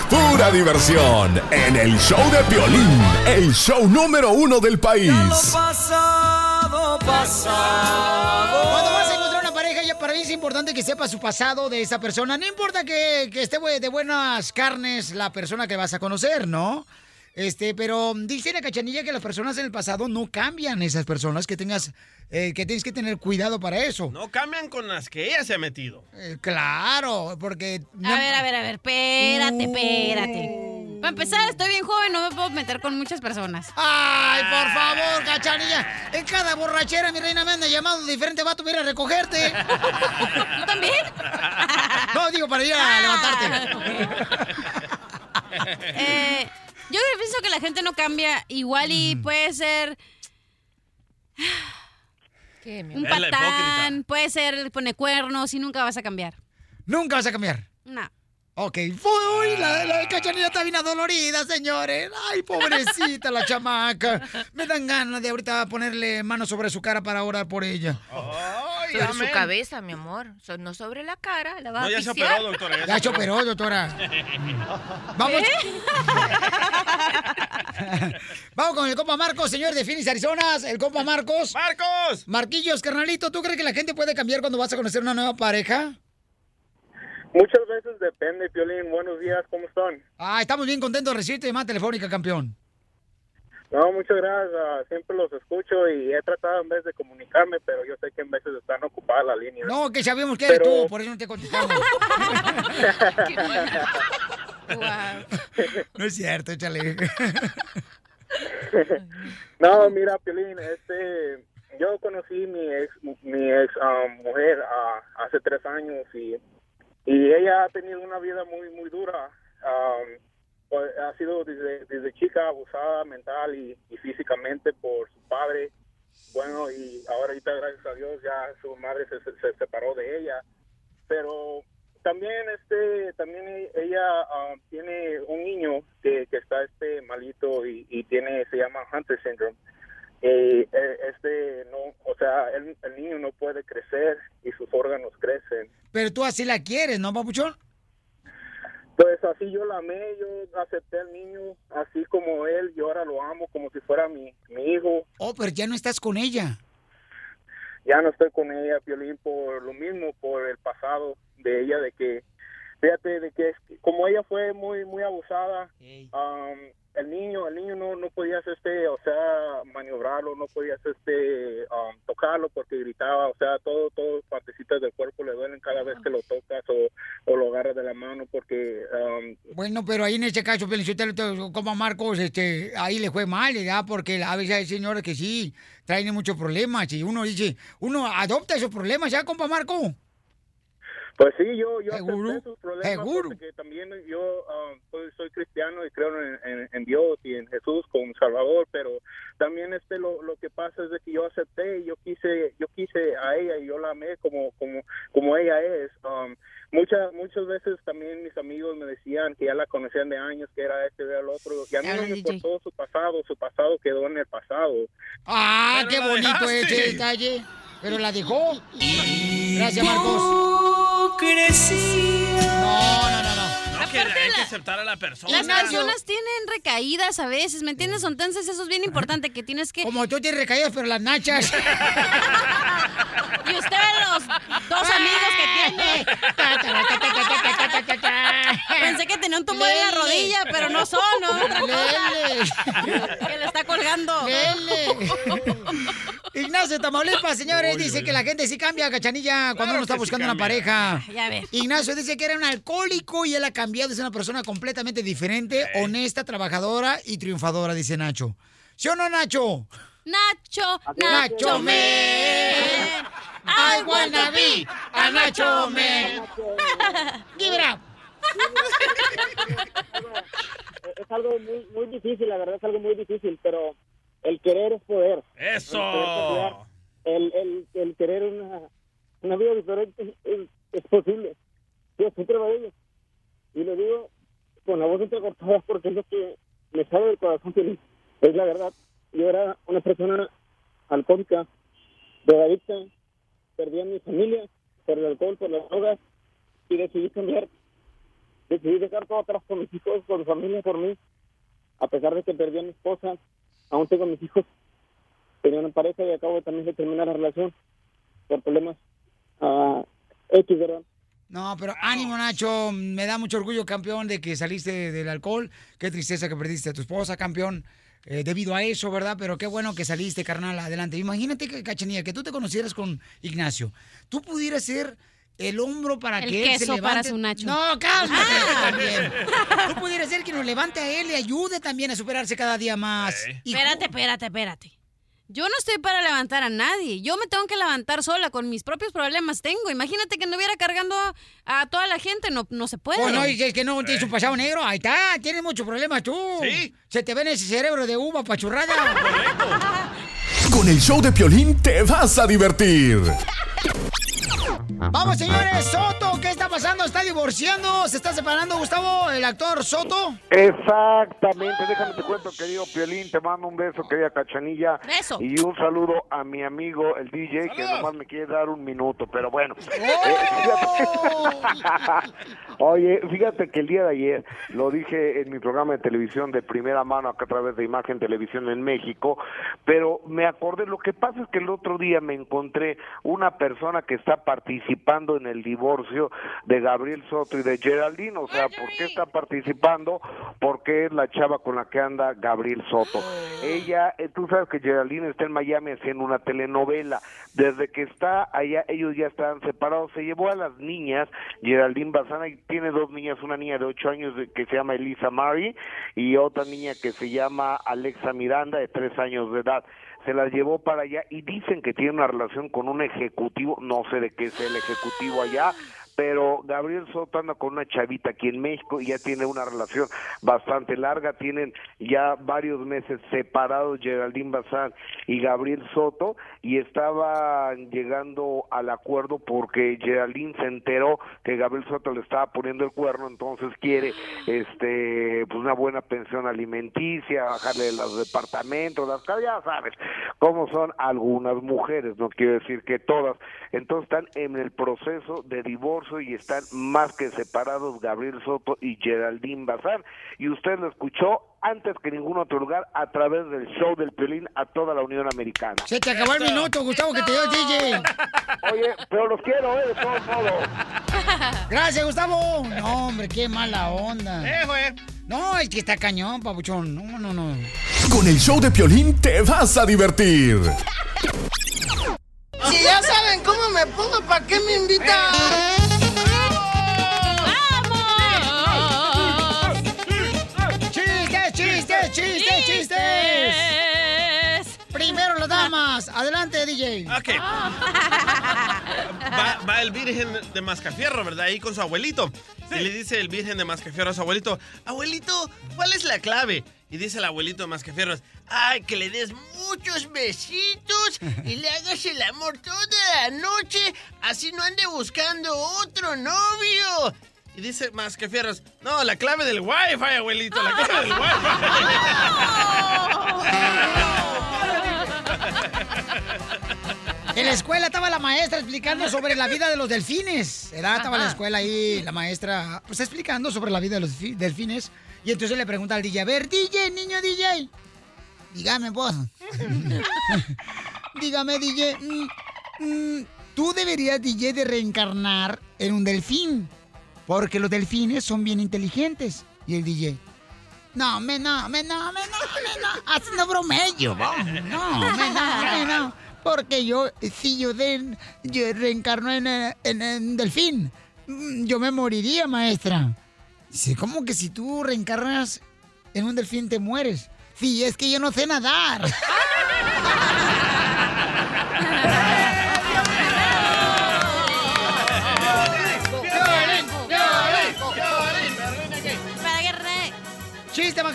S5: Pura diversión en el show de violín, el show número uno del país.
S1: pasado, pasado. Cuando vas a encontrar una pareja, ya para mí es importante que sepa su pasado de esa persona. No importa que, que esté de buenas carnes la persona que vas a conocer, ¿no? Este, pero dice la cachanilla que las personas en el pasado no cambian esas personas, que tengas, eh, que tienes que tener cuidado para eso.
S3: No cambian con las que ella se ha metido.
S1: Eh, claro, porque...
S2: A ver, a ver, a ver, espérate, espérate. Para empezar, estoy bien joven, no me puedo meter con muchas personas.
S1: Ay, por favor, cachanilla. En cada borrachera, mi reina me anda llamando diferente vato para ir a recogerte.
S2: ¿Tú también?
S1: No, digo, para ir a levantarte.
S2: Eh, yo pienso que la gente no cambia igual y puede ser un
S1: Es la
S2: patán, puede ser pone cuernos y nunca vas a cambiar.
S1: Nunca vas a cambiar.
S2: No.
S1: Ok, uy, la, la cachanilla está bien adolorida, señores. Ay, pobrecita la chamaca. Me dan ganas de ahorita ponerle mano sobre su cara para orar por ella.
S25: Sobre su cabeza, mi amor. So- no sobre la cara. La vas
S1: No,
S25: a
S1: ya se operó, doctora, ya se operó, doctora. Vamos. Vamos con el compa Marcos, señor de Phoenix, Arizona. El compa Marcos.
S3: ¡Marcos!
S1: Marquillos, carnalito, ¿tú crees que la gente puede cambiar cuando vas a conocer una nueva pareja?
S28: Muchas veces depende, Piolín. Buenos días, ¿cómo están?
S1: Ah, estamos bien contentos de recibirte llamada telefónica, campeón.
S28: No, muchas gracias. ah, siempre los escucho y he tratado en vez de comunicarme, pero yo sé que en veces están ocupadas las líneas.
S1: No, que sabemos que eres
S28: Pero-
S1: tú, por eso no te contestamos. No es cierto, échale.
S28: no, mira, Piolín, este, yo conocí mi ex, mi ex ah, mujer ah, hace tres años y, y ella ha tenido una vida muy, muy dura. Ah, pues, ha sido desde, desde chica abusada mental y, y físicamente por su padre. Bueno, y ahora ahorita, gracias a Dios, ya su madre se, se- se separó de ella. Pero también este también e- ella ah, tiene un niño que, que está este malito y, y tiene se llama Hunter syndrome eh, este no o sea el, el niño no puede crecer y sus órganos crecen
S1: Pero tú así la quieres, ¿no, papuchón?
S28: Pues así yo la amé yo acepté al niño así como él yo ahora lo amo como si fuera mi, mi hijo
S1: Oh, pero ya no estás con ella.
S28: ya no estoy con ella, Piolín, por lo mismo, por el pasado de ella, de que, fíjate, de que es- como ella fue muy muy abusada, um, el niño, el niño no, no podías, este, o sea, maniobrarlo, no podías, este, um, tocarlo porque gritaba, o sea, todo, todo partecitas del cuerpo le duelen cada vez que lo tocas o, o lo agarras de la mano porque, um,
S1: Bueno, pero ahí en este caso, como Marcos, este, ahí le fue mal, ¿verdad? Porque a veces hay señores que sí traen muchos problemas y uno dice, uno adopta esos problemas, ¿ya, compa Marco?
S28: Pues sí, yo, yo
S1: Seguro,
S28: acepté sus problemas
S1: seguro.
S28: porque también yo ah, soy, soy cristiano y creo en, en- en Dios y en Jesús como Salvador, pero también este lo, lo que pasa es de que yo acepté y yo quise yo quise a ella y yo la amé como como como ella es. Um, muchas muchas veces también mis amigos me decían que ya la conocían de años, que era este, era el otro, y a mí no me importó su pasado, su pasado quedó en el pasado.
S1: ¡Ah, qué bonito
S28: dejaste.
S1: ese detalle! Pero la dejó. Gracias, Marcos. No, no, no, no.
S3: No, que hay que aceptar a la persona.
S2: Las personas tienen recaídas a veces, ¿me entiendes? Entonces eso es bien importante que tienes que...
S1: Como tú tienes recaídas, pero las nachas.
S2: Y usted los dos amigos que tiene. Pensé que tenía un tumor en la rodilla, pero no son, ¿no?
S1: Lele.
S2: Que le está colgando.
S1: Lele. Ignacio Tamaulipas, señores, dice que la gente sí cambia, cachanilla, cuando uno está
S2: sí
S1: buscando una pareja.
S2: Ya ves.
S1: Ignacio dice que era un alcohólico y él ha cambiado, es una persona completamente diferente, honesta, trabajadora y triunfadora, dice Nacho. ¿Sí o no, Nacho?
S2: Nacho,
S1: Nacho Man. I wanna be a Nacho Man. Give it up.
S4: es algo muy, muy difícil, la verdad es algo muy difícil, pero el querer es poder.
S3: ¡Eso!
S4: El, el, el, querer una, una vida diferente es, es posible. Yo prueba de ello. Y lo digo con la voz entrecortada porque es lo que me sale del corazón feliz. Es la verdad. Yo era una persona alcohólica, drogadicta, perdí a mi familia por el alcohol, por las drogas y decidí cambiar decidí dejar todo atrás con mis hijos, con mi familia, por mí. A pesar de que perdí a mi esposa, aún tengo mis hijos. Tenía una pareja y acabo también de terminar la relación por problemas ¿verdad?
S1: No, pero ánimo, Nacho. Me da mucho orgullo, campeón, de que saliste del alcohol. Qué tristeza que perdiste a tu esposa, campeón. eh, debido a eso, ¿verdad? Pero qué bueno que saliste, carnal, adelante. Imagínate, que, Cachanilla, que tú te conocieras con Ignacio. Tú pudieras ser el hombro para
S2: El
S1: que él se
S2: queso
S1: levante.
S2: para su Nacho.
S1: No, cálmate
S2: Ah.
S1: también. Tú pudieras ser quien lo levante a él y ayude también a superarse cada día más.
S2: Espérate, espérate, espérate. Yo no estoy para levantar a nadie. Yo me tengo que levantar sola con mis propios problemas tengo. Imagínate que anduviera cargando a toda la gente. No, no se puede.
S1: Oh, no, y es que no tienes un pasado negro. Ahí está, tienes muchos problemas tú.
S3: Sí.
S1: Se te ve en ese cerebro de uva pachurrada.
S5: Con el show de Piolín te vas a divertir.
S1: Vamos, señores. Soto, ¿qué está pasando? ¿Está divorciando? ¿Se está separando, Gustavo, el actor Soto?
S29: Exactamente, déjame te cuento, querido Piolín, te mando un beso, querida Cachanilla.
S2: Beso.
S29: Y un saludo a mi amigo, el DJ, que nomás me quiere dar un minuto, pero bueno.
S1: ¡Oh!
S29: Oye, fíjate que el día de ayer lo dije en mi programa de televisión de primera mano acá a través de Imagen Televisión en México, pero me acordé, lo que pasa es que el otro día me encontré una persona que está participando en el divorcio de Gabriel Soto y de Geraldine, o sea, ¿por qué está participando? Porque es la chava con la que anda Gabriel Soto. Ella, eh, tú sabes que Geraldine está en Miami haciendo una telenovela, desde que está allá ellos ya están separados, se llevó a las niñas, Geraldine Bazana y tiene dos niñas, una niña de ocho años de- que se llama Elisa Mari y otra niña que se llama Alexa Miranda de tres años de edad. Se las llevó para allá y dicen que tiene una relación con un ejecutivo, no sé de qué es el ejecutivo allá, pero Gabriel Soto anda con una chavita aquí en México y ya tiene una relación bastante larga, tienen ya varios meses separados Geraldine Bazán y Gabriel Soto y estaban llegando al acuerdo porque Geraldine se enteró que Gabriel Soto le estaba poniendo el cuerno, entonces quiere este pues una buena pensión alimenticia, bajarle los departamentos, las casas, ya sabes cómo son algunas mujeres, no quiero decir que todas, entonces están en el proceso de divorcio y están más que separados Gabriel Soto y Geraldine Bazán y usted lo escuchó antes que ningún otro lugar a través del show del Piolín a toda la Unión Americana.
S1: Se te acabó el minuto, Gustavo, que te dio el DJ.
S29: Oye, pero los quiero, ¿eh? De todos modos.
S1: Gracias, Gustavo. No, hombre, qué mala onda.
S3: Eh, güey.
S1: No, es que está cañón, papuchón. No, no, no.
S5: Con el show de Piolín te vas a divertir.
S12: Si ya saben cómo me pongo, ¿para qué me invitan?
S1: Damas. Adelante, DJ.
S3: Ok. Va, va el virgen de Mascafierro, ¿verdad? Ahí con su abuelito. Y le dice el virgen de Mascafierro a su abuelito, abuelito, ¿cuál es la clave? Y dice el abuelito de Mascafierros, ay, que le des muchos besitos y le hagas el amor toda la noche, así no ande buscando otro novio. Y dice Mascafierros, no, la clave del wifi, abuelito, la clave del wifi.
S1: En la escuela estaba la maestra explicando sobre la vida de los delfines. ¿verdad? Estaba en la escuela ahí, la maestra, pues explicando sobre la vida de los fi- delfines. Y entonces le pregunta al DJ, a ver, DJ, niño DJ, dígame vos. dígame, DJ, mm, mm, tú deberías, DJ, de reencarnar en un delfín. Porque los delfines son bien inteligentes. Y el DJ, no, me no, me no, me no, me no, bromello, vos. no, me no, me no. Porque yo, si yo, de, yo reencarno en, eh, en, en delfín, mm, yo me moriría, maestra. Dice, ¿cómo que si tú reencarnas en un delfín te mueres? Sí, es que yo no sé nadar.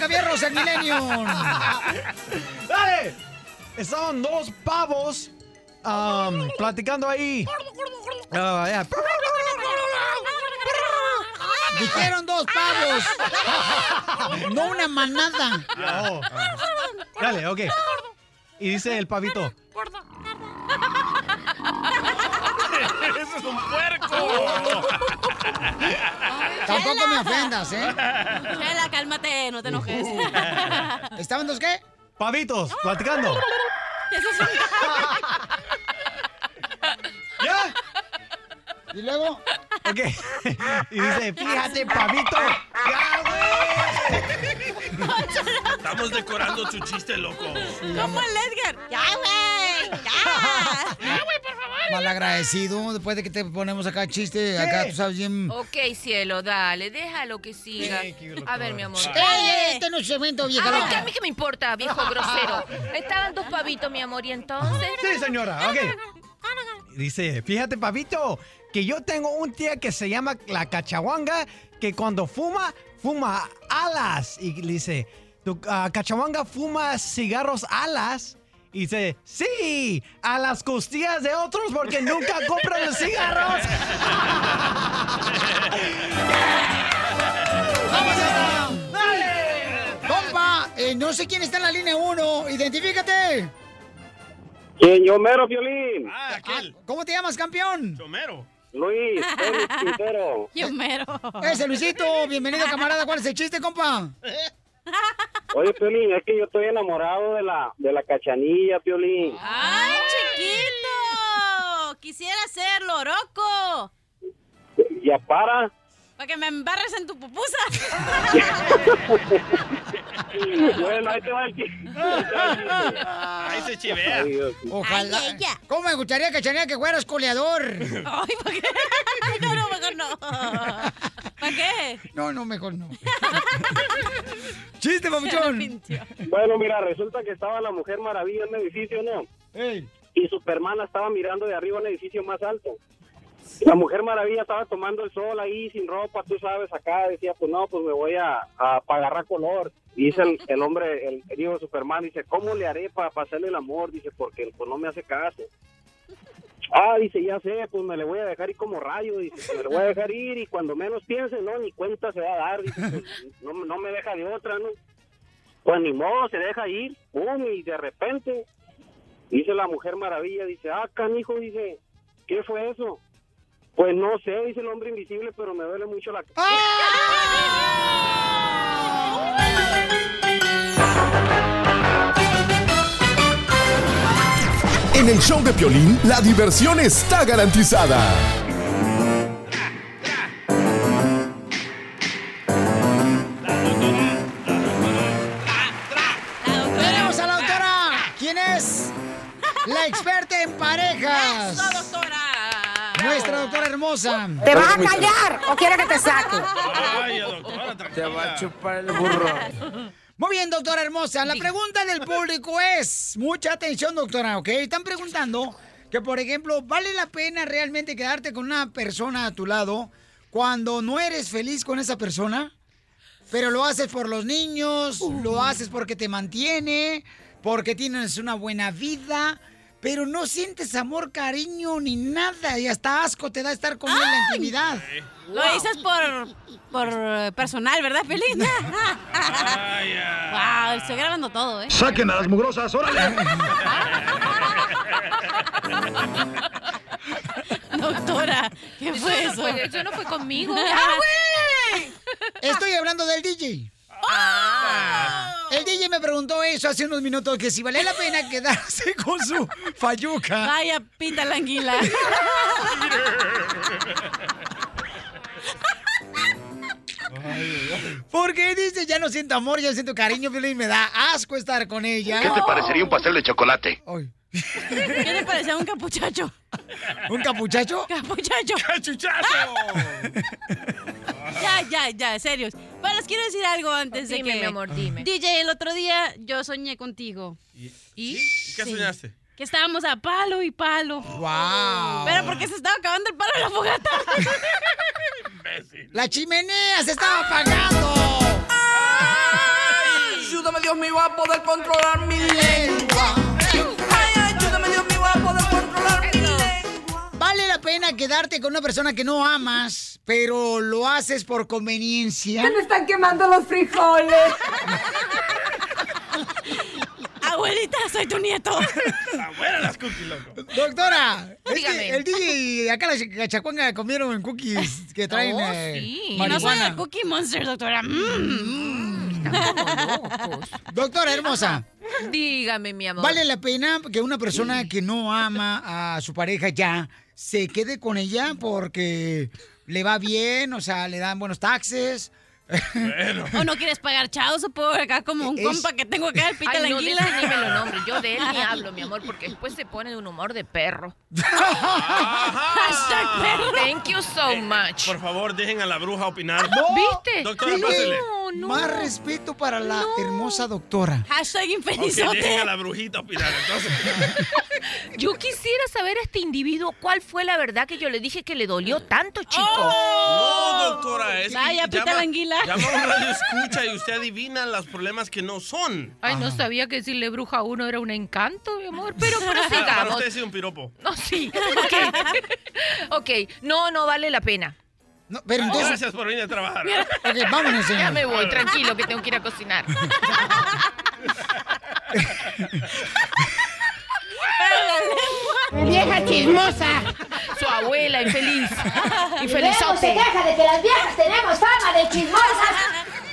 S1: ¡Chiste, Macabierros, el Millennium!
S6: ¡Dale! Estaban dos pavos am, platicando ahí. Ah, ya.
S1: Dijeron dos pavos. No una manada.
S6: Oh. Dale, ok. Y dice el pavito.
S3: ¡Eso es un puerco!
S1: Tampoco me ofendas, ¿eh?
S2: Chela, cálmate, no te enojes.
S1: ¿Estaban dos qué?
S6: Pavitos, platicando.
S2: Eso es un...
S6: ¿Ya?
S1: ¿Y luego?
S6: Ok. Y dice, fíjate, pavito.
S3: Estamos decorando tu chiste, loco.
S2: Como el Edgar. Ya, güey. Ya. Ya, güey, por favor.
S1: Malagradecido, después de que te ponemos acá chiste, acá tú sabes bien...
S25: Ok, cielo, dale, déjalo que siga. A ver, mi amor.
S1: ¡Ey, este no es vieja
S25: Ay,
S1: loca!
S25: ¿qué- a mí qué me importa, viejo grosero. Estaban dos pavitos, mi amor, y entonces.
S6: Sí, señora, ok. Dice, fíjate, pavito, que yo tengo un tía que se llama la cachahuanga, que cuando fuma, fuma alas. Y dice, ¿tu ah, cachahuanga fuma cigarros alas? Y dice, sí, a las costillas de otros porque nunca compran los cigarros.
S1: ¡Vamos allá! ¡Dale! Compa, eh, no sé quién está en la línea 1. Identifícate.
S8: ¿Quién? Yo mero, Violín.
S3: Ah, aquel.
S1: ¿Cómo te llamas, campeón?
S3: Chomero.
S8: Luis, Félix Quintero.
S2: Yo mero.
S1: Ese Luisito, bienvenido, camarada. ¿Cuál es el chiste, compa?
S8: Oye, Piolín, es que yo estoy enamorado de la, de la cachanilla, Piolín.
S2: ¡Ay, chiquito! Quisiera ser loroco.
S8: Ya para.
S2: Para que me embarres en tu pupusa.
S8: bueno, ahí te va el.
S3: Ahí se chivea.
S1: Ojalá.
S2: Ay, ella.
S1: ¿Cómo me gustaría, cachanilla, que fueras coleador?
S2: Ay, ¿para qué? No, no, mejor no. ¿Para qué?
S1: No, no, mejor no. Chiste, papuchón.
S8: Bueno, mira, resulta que estaba la Mujer Maravilla en un edificio, ¿no? Y Superman estaba mirando de arriba un edificio más alto. La Mujer Maravilla estaba tomando el sol ahí sin ropa, tú sabes, acá decía, pues no, pues me voy a, a, color. Y dice el, el hombre, el, el hijo de Superman, dice, ¿cómo le haré para pasarle el amor? Dice, porque pues no me hace caso. Ah, dice, ya sé, pues me le voy a dejar ir como rayo, dice, me le voy a dejar ir y cuando menos piense, no, ni cuenta se va a dar, dice, pues, no, no me deja de otra, ¿no? Pues ni modo, se deja ir, pum, y de repente, dice la Mujer Maravilla, dice, ah, canijo, dice, ¿qué fue eso? Pues no sé, dice el hombre invisible, pero me duele mucho la...
S5: En el show de Piolín, la diversión está garantizada.
S1: Tenemos a la doctora. ¿Quién es? La experta en parejas.
S2: ¡Eso, doctora!
S1: Nuestra doctora hermosa.
S18: ¿Te vas a callar o quieres que te saque?
S3: Ay, doctora,
S27: Te va a chupar el burro.
S1: Muy bien, doctora hermosa. La pregunta del público es, mucha atención, doctora, ¿ok? Están preguntando que, por ejemplo, ¿vale la pena realmente quedarte con una persona a tu lado cuando no eres feliz con esa persona? Pero lo haces por los niños, lo haces porque te mantiene, porque tienes una buena vida, pero no sientes amor, cariño ni nada y hasta asco te da estar con él en la intimidad.
S2: Lo dices por, por eh, personal, ¿verdad, Pelín? wow, estoy grabando todo, ¿eh?
S24: Saquen a las mugrosas, órale.
S2: Doctora, ¿qué fue
S25: no
S2: eso?
S25: fue- eso no fue conmigo.
S2: ¡Ah,
S25: güey!
S1: Estoy hablando del DJ.
S25: Ah.
S1: El DJ me preguntó eso hace unos minutos, que si valía la pena quedarse con su fayuca.
S2: Vaya, pinta la anguila.
S1: Porque dice, ya no siento amor, ya siento cariño, Piolín, me da asco estar con ella.
S24: ¿Qué te parecería un pastel de chocolate?
S2: ¿Qué te parecía un capuchacho?
S1: ¿Un capuchacho?
S2: Capuchacho.
S3: ¡Cachuchazo!
S2: Ya, ya, ya, serios. Bueno, les quiero decir algo antes de
S25: Dime,
S2: que...
S25: mi amor, dime.
S2: DJ, el otro día yo soñé contigo.
S3: ¿Y? ¿Qué
S2: Sí.
S3: soñaste?
S2: Que estábamos a palo y palo.
S1: ¡Wow!
S2: Pero porque se estaba acabando el palo de la fogata.
S1: La chimenea se estaba apagando.
S12: Ayúdame, Dios mío, a poder controlar mi lengua.
S1: ¿Vale la pena quedarte con una persona que no amas, pero lo haces por conveniencia?
S18: me están quemando los frijoles.
S2: Abuelita, soy tu nieto.
S3: Abuela las cookies, loco.
S1: Doctora, es
S25: Dígame.
S1: que el DJ y acá la cachacuanga comieron cookies que traen
S25: Oh,
S1: eh,
S25: sí.
S2: Y no soy
S1: marihuana.
S2: de Cookie Monster, doctora. Mm.
S1: Doctora hermosa,
S25: Dígame, mi amor.
S1: ¿vale la pena que una persona que no ama a su pareja ya se quede con ella porque le va bien, o sea, le dan buenos taxes?
S2: O no quieres pagar chavos o por acá como un
S1: Es-
S2: compa que tengo acá, el pita
S25: Ay,
S2: la
S25: no,
S2: anguila.
S25: ese ni me lo nombre. Yo de él ni hablo, mi amor, porque después se pone de un humor de perro.
S2: Hashtag perro.
S25: Thank you so much.
S3: Por favor, dejen a la bruja opinar.
S25: ¿Viste?
S3: Doctora,
S1: DJ,
S3: pásele.
S1: Más respeto para la hermosa doctora.
S2: Hashtag
S3: Ok, dejen a
S2: infelizote.
S3: la brujita opinar, entonces.
S25: Yo quisiera saber a este individuo cuál fue la verdad que yo le dije que le dolió tanto, chico.
S3: No, doctora, es
S2: Vaya, pita la anguila.
S3: Llama a un radio escucha y usted adivina los problemas que no son.
S25: Ay, no sabía que decirle bruja a uno era un encanto, mi amor. Pero
S3: Para
S25: prosigamos.
S3: usted sí un piropo.
S25: No, sí. Ok. ok. No, no vale la pena.
S1: No, pero entonces,
S3: Gracias por venir a trabajar.
S1: ok, vámonos, señor.
S25: Ya me voy, tranquilo, que tengo que ir a cocinar.
S18: Vieja chismosa.
S25: Su abuela, infeliz.
S18: Luego se
S25: Infelizote.
S18: queja de que las viejas tenemos fama de chismosas.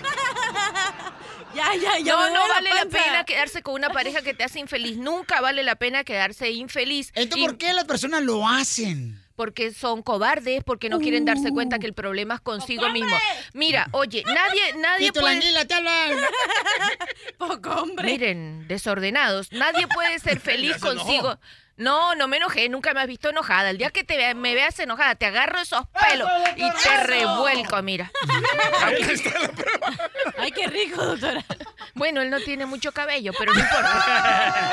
S2: Ya, ya, ya.
S25: No, no vale la pena quedarse con una pareja que te hace infeliz. Nunca vale la pena quedarse infeliz.
S1: Entonces,
S25: Y-
S1: ¿por qué las personas lo hacen?
S25: Porque son cobardes, porque no quieren darse cuenta que el problema es consigo mismo. Mira, oye, nadie, nadie
S1: Tito
S25: puede...
S1: anguila, te hablan.
S2: Poco hombre.
S25: Miren, desordenados. Nadie puede ser feliz consigo. No, no me enojé, nunca me has visto enojada. El día que te me veas enojada, te agarro esos pelos y te revuelco, mira.
S3: Ahí está la prueba.
S2: Ay, qué rico, doctora.
S25: Bueno, él no tiene mucho cabello, pero no importa.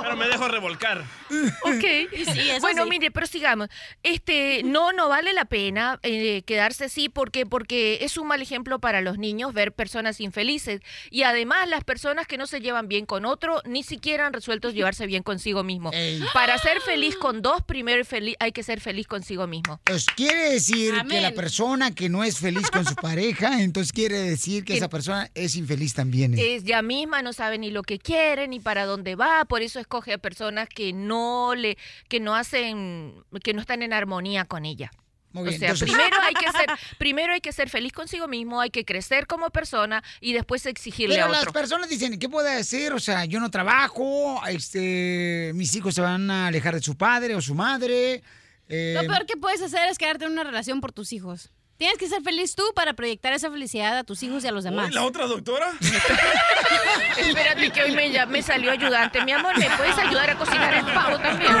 S3: Pero me dejo revolcar.
S25: Ok.
S2: Y sí, eso
S25: bueno,
S2: sí.
S25: mire, prosigamos. Este, no, no vale la pena eh, quedarse así porque, porque es un mal ejemplo para los niños ver personas infelices. Y además, las personas que no se llevan bien con otro ni siquiera han resuelto llevarse bien consigo mismo.
S1: Ey.
S25: Para ser feliz con dos, primero feli- hay que ser feliz consigo mismo.
S1: Pues quiere decir que
S2: Amén.
S1: la persona que no es feliz con su pareja, entonces quiere decir que
S25: Que-
S1: esa persona es infeliz también. ¿eh?
S25: Ella misma no sabe ni lo que quiere ni para dónde va, por eso escoge a personas que no le, que no hacen, que no están en armonía con ella.
S1: Muy
S25: O
S1: bien,
S25: sea,
S1: entonces-
S25: primero hay que ser, primero hay que ser feliz consigo mismo, hay que crecer como persona y después exigirle
S1: Pero
S25: a
S1: las
S25: otro.
S1: personas dicen, ¿qué puede hacer? O sea, yo no trabajo, este, mis hijos se van a alejar de su padre o su madre. eh,
S2: Lo peor que puedes hacer es quedarte en una relación por tus hijos. Tienes que ser feliz tú para proyectar esa felicidad a tus hijos y a los demás.
S3: Uy, ¿La otra doctora?
S25: Espérate que hoy me, ya- me salió ayudante. Mi amor, ¿me puedes ayudar a cocinar el pavo también?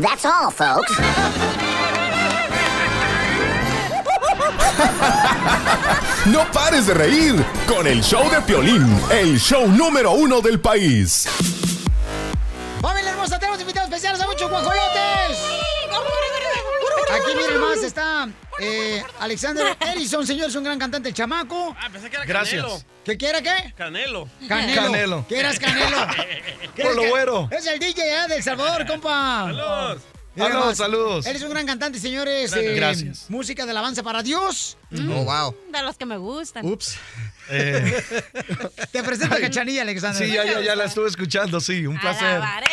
S30: That's all, folks.
S5: No pares de reír con el show de Piolín, el show número uno del país.
S1: ¡Familia hermosa! Tenemos invitados especiales a muchos guajolotes. Aquí miren más, está eh, Alexander Edison, señor, es un gran cantante, el chamaco.
S3: Ah, pensé que era
S6: Gracias.
S3: Canelo.
S1: ¿Qué quiere qué?
S3: Canelo.
S1: Canelo.
S6: Canelo.
S1: ¿Qué eras Canelo? ¿Qué
S6: Por lo güero.
S1: Es el DJ eh, de El Salvador, compa.
S3: Saludos.
S6: Saludos, saludos.
S1: Eres un gran cantante, señores.
S3: Gracias.
S1: eh,
S6: Gracias.
S1: Música de alabanza para Dios.
S6: Oh, wow.
S2: De los que me gustan.
S6: Ups. Eh,
S1: Te presento a Cachanilla, Alexander.
S6: sí, ya, ya, ya la estuve escuchando, sí, un placer.
S2: Alabaré,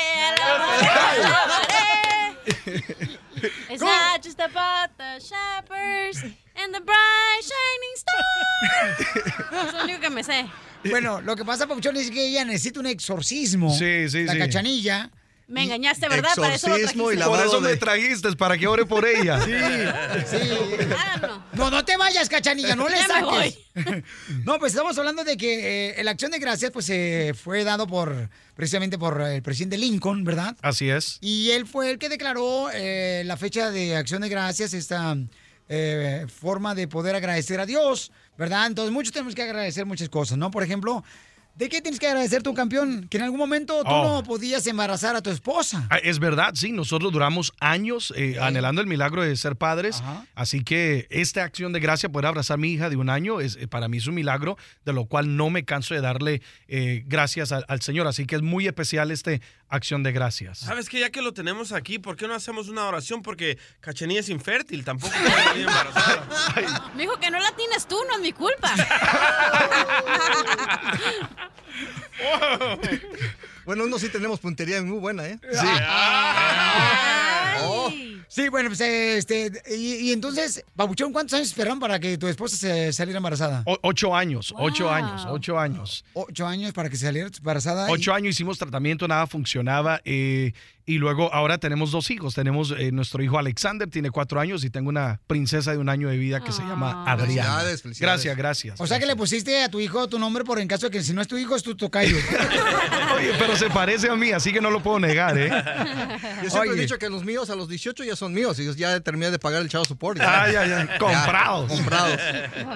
S2: alabaré, alabaré. It's not just about the shepherds and the bright shining star. Es lo único que me sé.
S1: Bueno, lo que pasa, Papuchón, es que ella necesita un exorcismo.
S6: Sí, sí,
S1: La
S6: sí.
S1: Cachanilla.
S2: Me engañaste, ¿verdad? Para eso
S6: y
S2: trajiste.
S6: Por eso
S1: de-
S6: me trajiste, para que ore por ella.
S1: Sí. No, no te vayas, cachanilla, no le saques. No, pues estamos hablando de que eh, la acción de gracias pues eh, fue dado por precisamente por el presidente Lincoln, ¿verdad?
S6: Así es.
S1: Y él fue el que declaró eh, la fecha de acción de gracias, esta eh, forma de poder agradecer a Dios, ¿verdad? Entonces muchos tenemos que agradecer muchas cosas, ¿no? Por ejemplo, ¿de qué tienes que agradecer tu campeón? Que en algún momento tú
S31: Oh.
S1: no podías embarazar a tu esposa.
S31: Ah, Es verdad, sí, nosotros duramos años eh, anhelando el milagro de ser padres, así que esta acción de gracia, poder abrazar a mi hija de un año, es, eh, para mí es un milagro, de lo cual no me canso de darle eh, gracias al, al Señor, así que es muy especial esta acción de gracias.
S3: ¿Sabes que Ya que lo tenemos aquí, ¿por qué no hacemos una oración? Porque Cachanilla es infértil, tampoco salir embarazada.
S2: Me dijo que no la tienes tú, no es mi culpa.
S32: Bueno, uno sí tenemos puntería muy buena, ¿eh? Sí.
S1: Oh. Sí, bueno, pues este, y, y entonces, Pabuchón, ¿cuántos años esperaron para que tu esposa se saliera embarazada?
S31: O- ocho años, ocho años, ocho años.
S1: Ocho años para que se saliera embarazada. y-
S31: Ocho años hicimos tratamiento, nada funcionaba. eh, y luego ahora tenemos dos hijos. Tenemos eh, nuestro hijo Alexander, tiene cuatro años, y tengo una princesa de un año de vida que se llama Adriana.
S32: Felicidades, felicidades.
S31: Gracias, gracias.
S1: O sea que le pusiste a tu hijo tu nombre por en caso de que si no es tu hijo, es tu tocayo.
S31: Oye, pero se parece a mí, así que no lo puedo negar, ¿eh?
S32: Yo siempre
S1: Oye.
S32: he dicho que los míos a los 18 ya son míos y ya terminé de pagar el chavo support.
S31: Ah, ya, ya. Comprados.
S32: comprados.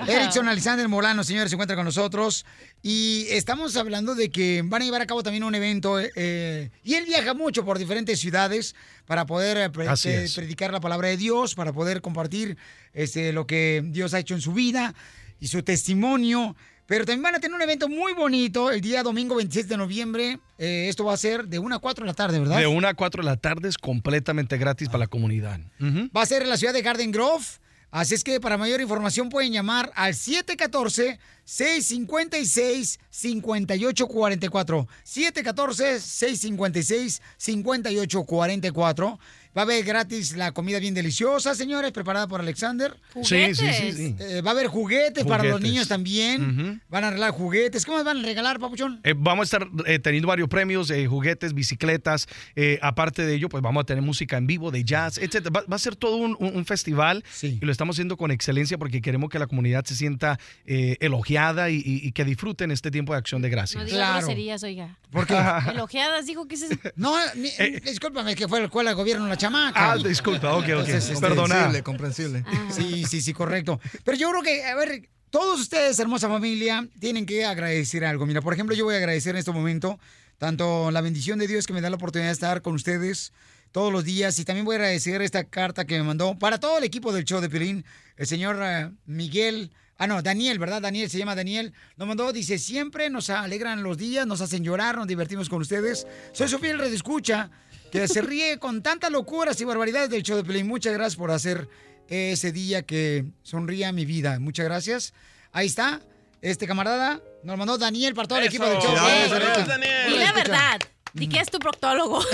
S1: Erickson Alexander Molano, señores, se encuentra con nosotros. Y estamos hablando de que van a llevar a cabo también un evento. eh, eh, y él viaja mucho por diferentes ciudades para poder eh, pre- eh, predicar la palabra de Dios, para poder compartir este, lo que Dios ha hecho en su vida y su testimonio. Pero también van a tener un evento muy bonito el día domingo 26 de noviembre. Eh, esto va a ser de 1 a 4 de la tarde, ¿verdad?
S31: De una a cuatro de la tarde es completamente gratis para la comunidad.
S1: Va a ser en la ciudad de Garden Grove. Así es que para mayor información pueden llamar al 714-656-5844. 714-656-5844. Va a haber gratis la comida bien deliciosa, señores, preparada por Alexander.
S31: Sí, sí, sí, sí.
S1: Eh, va a haber juguetes, para los
S31: Juguetes.
S1: niños también. Van a regalar juguetes. ¿Qué más van a regalar, papuchón?
S31: Eh, vamos a estar eh, teniendo varios premios, eh, juguetes, bicicletas. eh, aparte de ello, pues vamos a tener música en vivo, de jazz, etc. Va, va a ser todo un, un- un festival y lo estamos haciendo con excelencia porque queremos que la comunidad se sienta eh, elogiada y, y- y que disfruten este tiempo de acción de
S2: No
S31: gracias.
S2: diga groserías, oiga.
S1: ¿Por qué?
S2: Elogiadas, dijo que es eso.
S1: No, ni- discúlpame, que fue la escuela de gobierno la chamaca.
S31: Ah, disculpa, ok, ok.
S1: este,
S31: Perdona.
S32: Comprensible, comprensible.
S1: Sí, sí, sí, correcto. Pero yo creo que, a ver, todos ustedes, hermosa familia, tienen que agradecer algo. Mira, por ejemplo, yo voy a agradecer en este momento tanto la bendición de Dios que me da la oportunidad de estar con ustedes todos los días y también voy a agradecer esta carta que me mandó para todo el equipo del show de Pelín, el señor eh, Miguel. Ah, no, Daniel, ¿verdad? Daniel se llama Daniel. Nos mandó, dice, siempre nos alegran los días, nos hacen llorar, nos divertimos con ustedes. Soy su fiel redescucha, que se ríe con tantas locuras y barbaridades del show de Pelín. Muchas gracias por hacer ese día que sonría mi vida. Muchas gracias. Ahí está. Este camarada nos mandó Daniel para todo el equipo del show.
S2: Ey,
S1: Gracias, Rebeca.
S2: Di la verdad. Di que es tu proctólogo.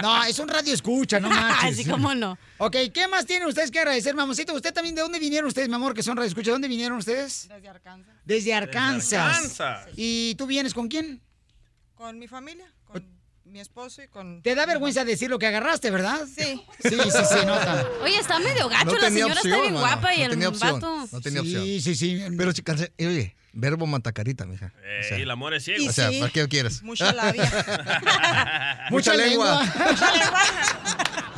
S1: No, es un radio escucha, no manches.
S2: Así como no.
S1: Ok, ¿qué más tienen ustedes que agradecer, mamacita? ¿Usted también de dónde vinieron ustedes, mi amor, que son radio escucha? ¿De dónde vinieron ustedes?
S18: Desde Arkansas.
S1: Desde Arkansas.
S3: Arkansas.
S1: ¿Y tú vienes con quién?
S18: Con mi familia, con mi esposo y con...
S1: Te da vergüenza decir lo que agarraste, ¿verdad?
S18: Sí.
S1: Sí, sí, se nota.
S2: Oye, está medio gacho. la señora está bien guapa y
S32: no
S2: el
S32: tenía opción,
S2: vato.
S32: No tenía
S1: Sí,
S32: opción.
S1: sí, sí.
S32: Pero chicas, eh, oye, verbo mantacarita, mija.
S3: Eh, y el amor es ciego.
S32: O sea, ¿para qué quieres?
S18: Mucha labia.
S1: Mucha lengua.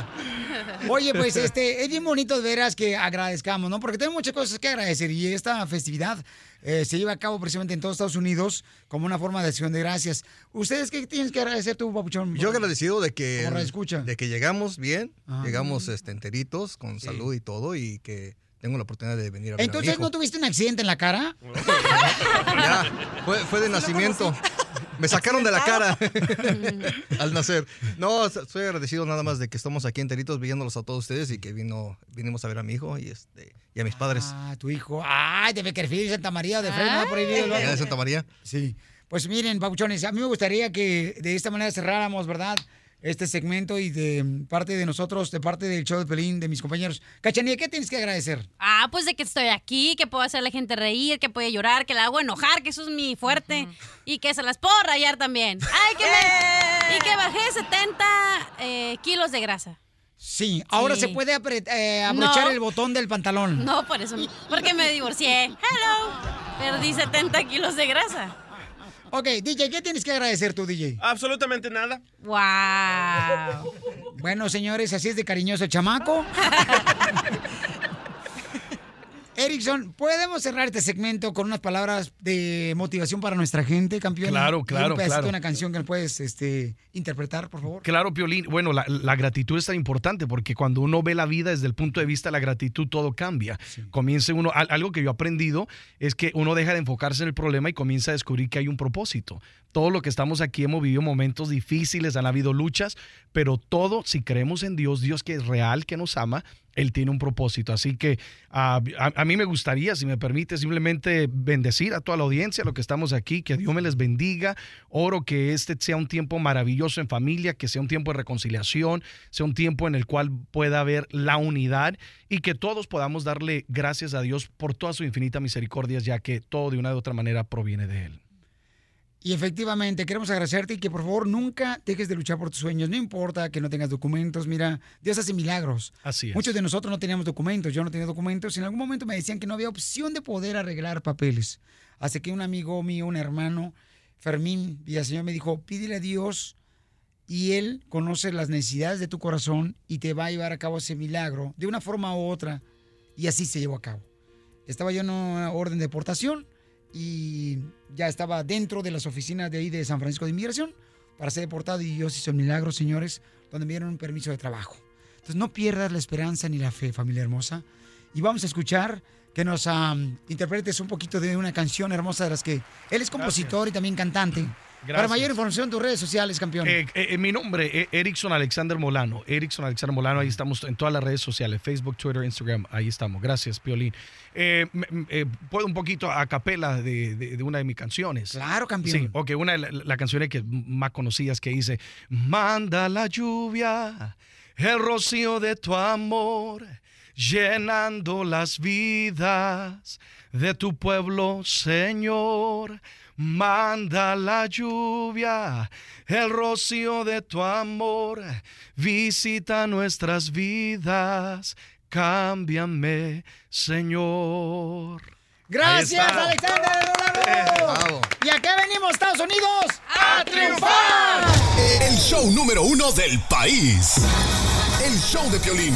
S1: Oye, pues este, es bien bonito de veras que agradezcamos, ¿no? Porque tenemos muchas cosas que agradecer y esta festividad eh, se lleva a cabo precisamente en todos Estados Unidos como una forma de acción de gracias. ¿Ustedes qué tienes que agradecer tú, Papuchón?
S32: Yo agradecido de que, de que llegamos bien,
S1: Ah.
S32: llegamos este, enteritos, con salud y todo, y que tengo la oportunidad de venir a ver a mi
S1: Entonces,
S32: hijo.
S1: ¿no tuviste un accidente en la cara?
S32: Ya, fue, fue de nacimiento. Me sacaron de la cara al nacer. No, soy agradecido nada más de que estamos aquí enteritos viéndolos a todos ustedes y que vino, vinimos a ver a mi hijo y, este, y a mis padres.
S1: Ah, tu hijo. Ay, de Beckerfield, Santa María, de Fresno, por ahí.
S32: Ya de Santa María.
S1: Sí. Pues miren, Papuchones, a mí me gustaría que de esta manera cerráramos, ¿verdad? Este segmento y de parte de nosotros, de parte del show de Pelín, de mis compañeros. Cachanilla, ¿qué tienes que agradecer?
S2: Ah, pues de que estoy aquí, que puedo hacer a la gente reír, que puede llorar, que la hago enojar, que eso es mi fuerte. Y que se las puedo rayar también. Ay, que me- Y que bajé 70 eh, kilos de grasa.
S1: Sí, ahora
S2: Sí.
S1: se puede apre- eh, abrochar
S2: No.
S1: el botón del pantalón.
S2: No, por eso. Porque me divorcié. Hello. Perdí 70 kilos de grasa.
S1: Ok, DJ, ¿qué tienes que agradecer tú, DJ?
S3: Absolutamente nada.
S2: Wow.
S1: Bueno, señores, así es de cariñoso el chamaco. Erickson, ¿podemos cerrar este segmento con unas palabras de motivación para nuestra gente, campeón?
S31: Claro, claro,
S1: un pedacito
S31: claro.
S1: una canción que puedes este, interpretar, por favor.
S31: Claro, Piolín. Bueno, la, la gratitud es tan importante porque cuando uno ve la vida desde el punto de vista de la gratitud, todo cambia. Comienza uno, al- algo que yo he aprendido es que uno deja de enfocarse en el problema y comienza a descubrir que hay un propósito. Todo lo que estamos aquí hemos vivido momentos difíciles, han habido luchas, pero todo, si creemos en Dios, Dios que es real, que nos ama, Él tiene un propósito. Así que ah, a, a mí me gustaría, si me permite, simplemente bendecir a toda la audiencia, los que estamos aquí, que Dios me les bendiga. Oro que este sea un tiempo maravilloso en familia, que sea un tiempo de reconciliación, sea un tiempo en el cual pueda haber la unidad y que todos podamos darle gracias a Dios por toda su infinita misericordia, ya que todo de una u otra manera proviene de Él.
S1: Y efectivamente, queremos agradecerte y que por favor nunca dejes de luchar por tus sueños. No importa que no tengas documentos. Mira, Dios hace milagros.
S31: Así es.
S1: Muchos de nosotros no teníamos documentos. Yo no tenía documentos. En algún momento me decían que no había opción de poder arreglar papeles. Hasta que un amigo mío, un hermano, Fermín Villaseñor, me dijo: pídele a Dios y Él conoce las necesidades de tu corazón y te va a llevar a cabo ese milagro de una forma u otra. Y así se llevó a cabo. Estaba yo en una orden de deportación y ya estaba dentro de las oficinas de ahí de San Francisco de Inmigración para ser deportado y Dios hizo el milagro, señores, donde me dieron un permiso de trabajo. Entonces no pierdas la esperanza ni la fe, familia hermosa. Y vamos a escuchar que nos am, interpretes un poquito de una canción hermosa de las que él es compositor y también cantante. Para mayor información, tus redes sociales, campeón.
S31: Eh, eh, mi nombre es Erickson Alexander Molano. Erickson Alexander Molano, ahí estamos en todas las redes sociales, Facebook, Twitter, Instagram, ahí estamos. Gracias, Piolín. Eh, eh, ¿Puedo un poquito a capela de, de- de una de mis canciones?
S1: Claro, campeón.
S31: Sí, ok, una de la- las canciones que más conocidas que dice, manda la lluvia, el rocío de tu amor, llenando las vidas de tu pueblo, Señor. Manda la lluvia, el rocío de tu amor, visita nuestras vidas, cámbiame, Señor.
S1: Gracias. Alexander Rolando. Y acá venimos, Estados Unidos, a triunfar.
S5: El show número uno del país. El show de Piolín.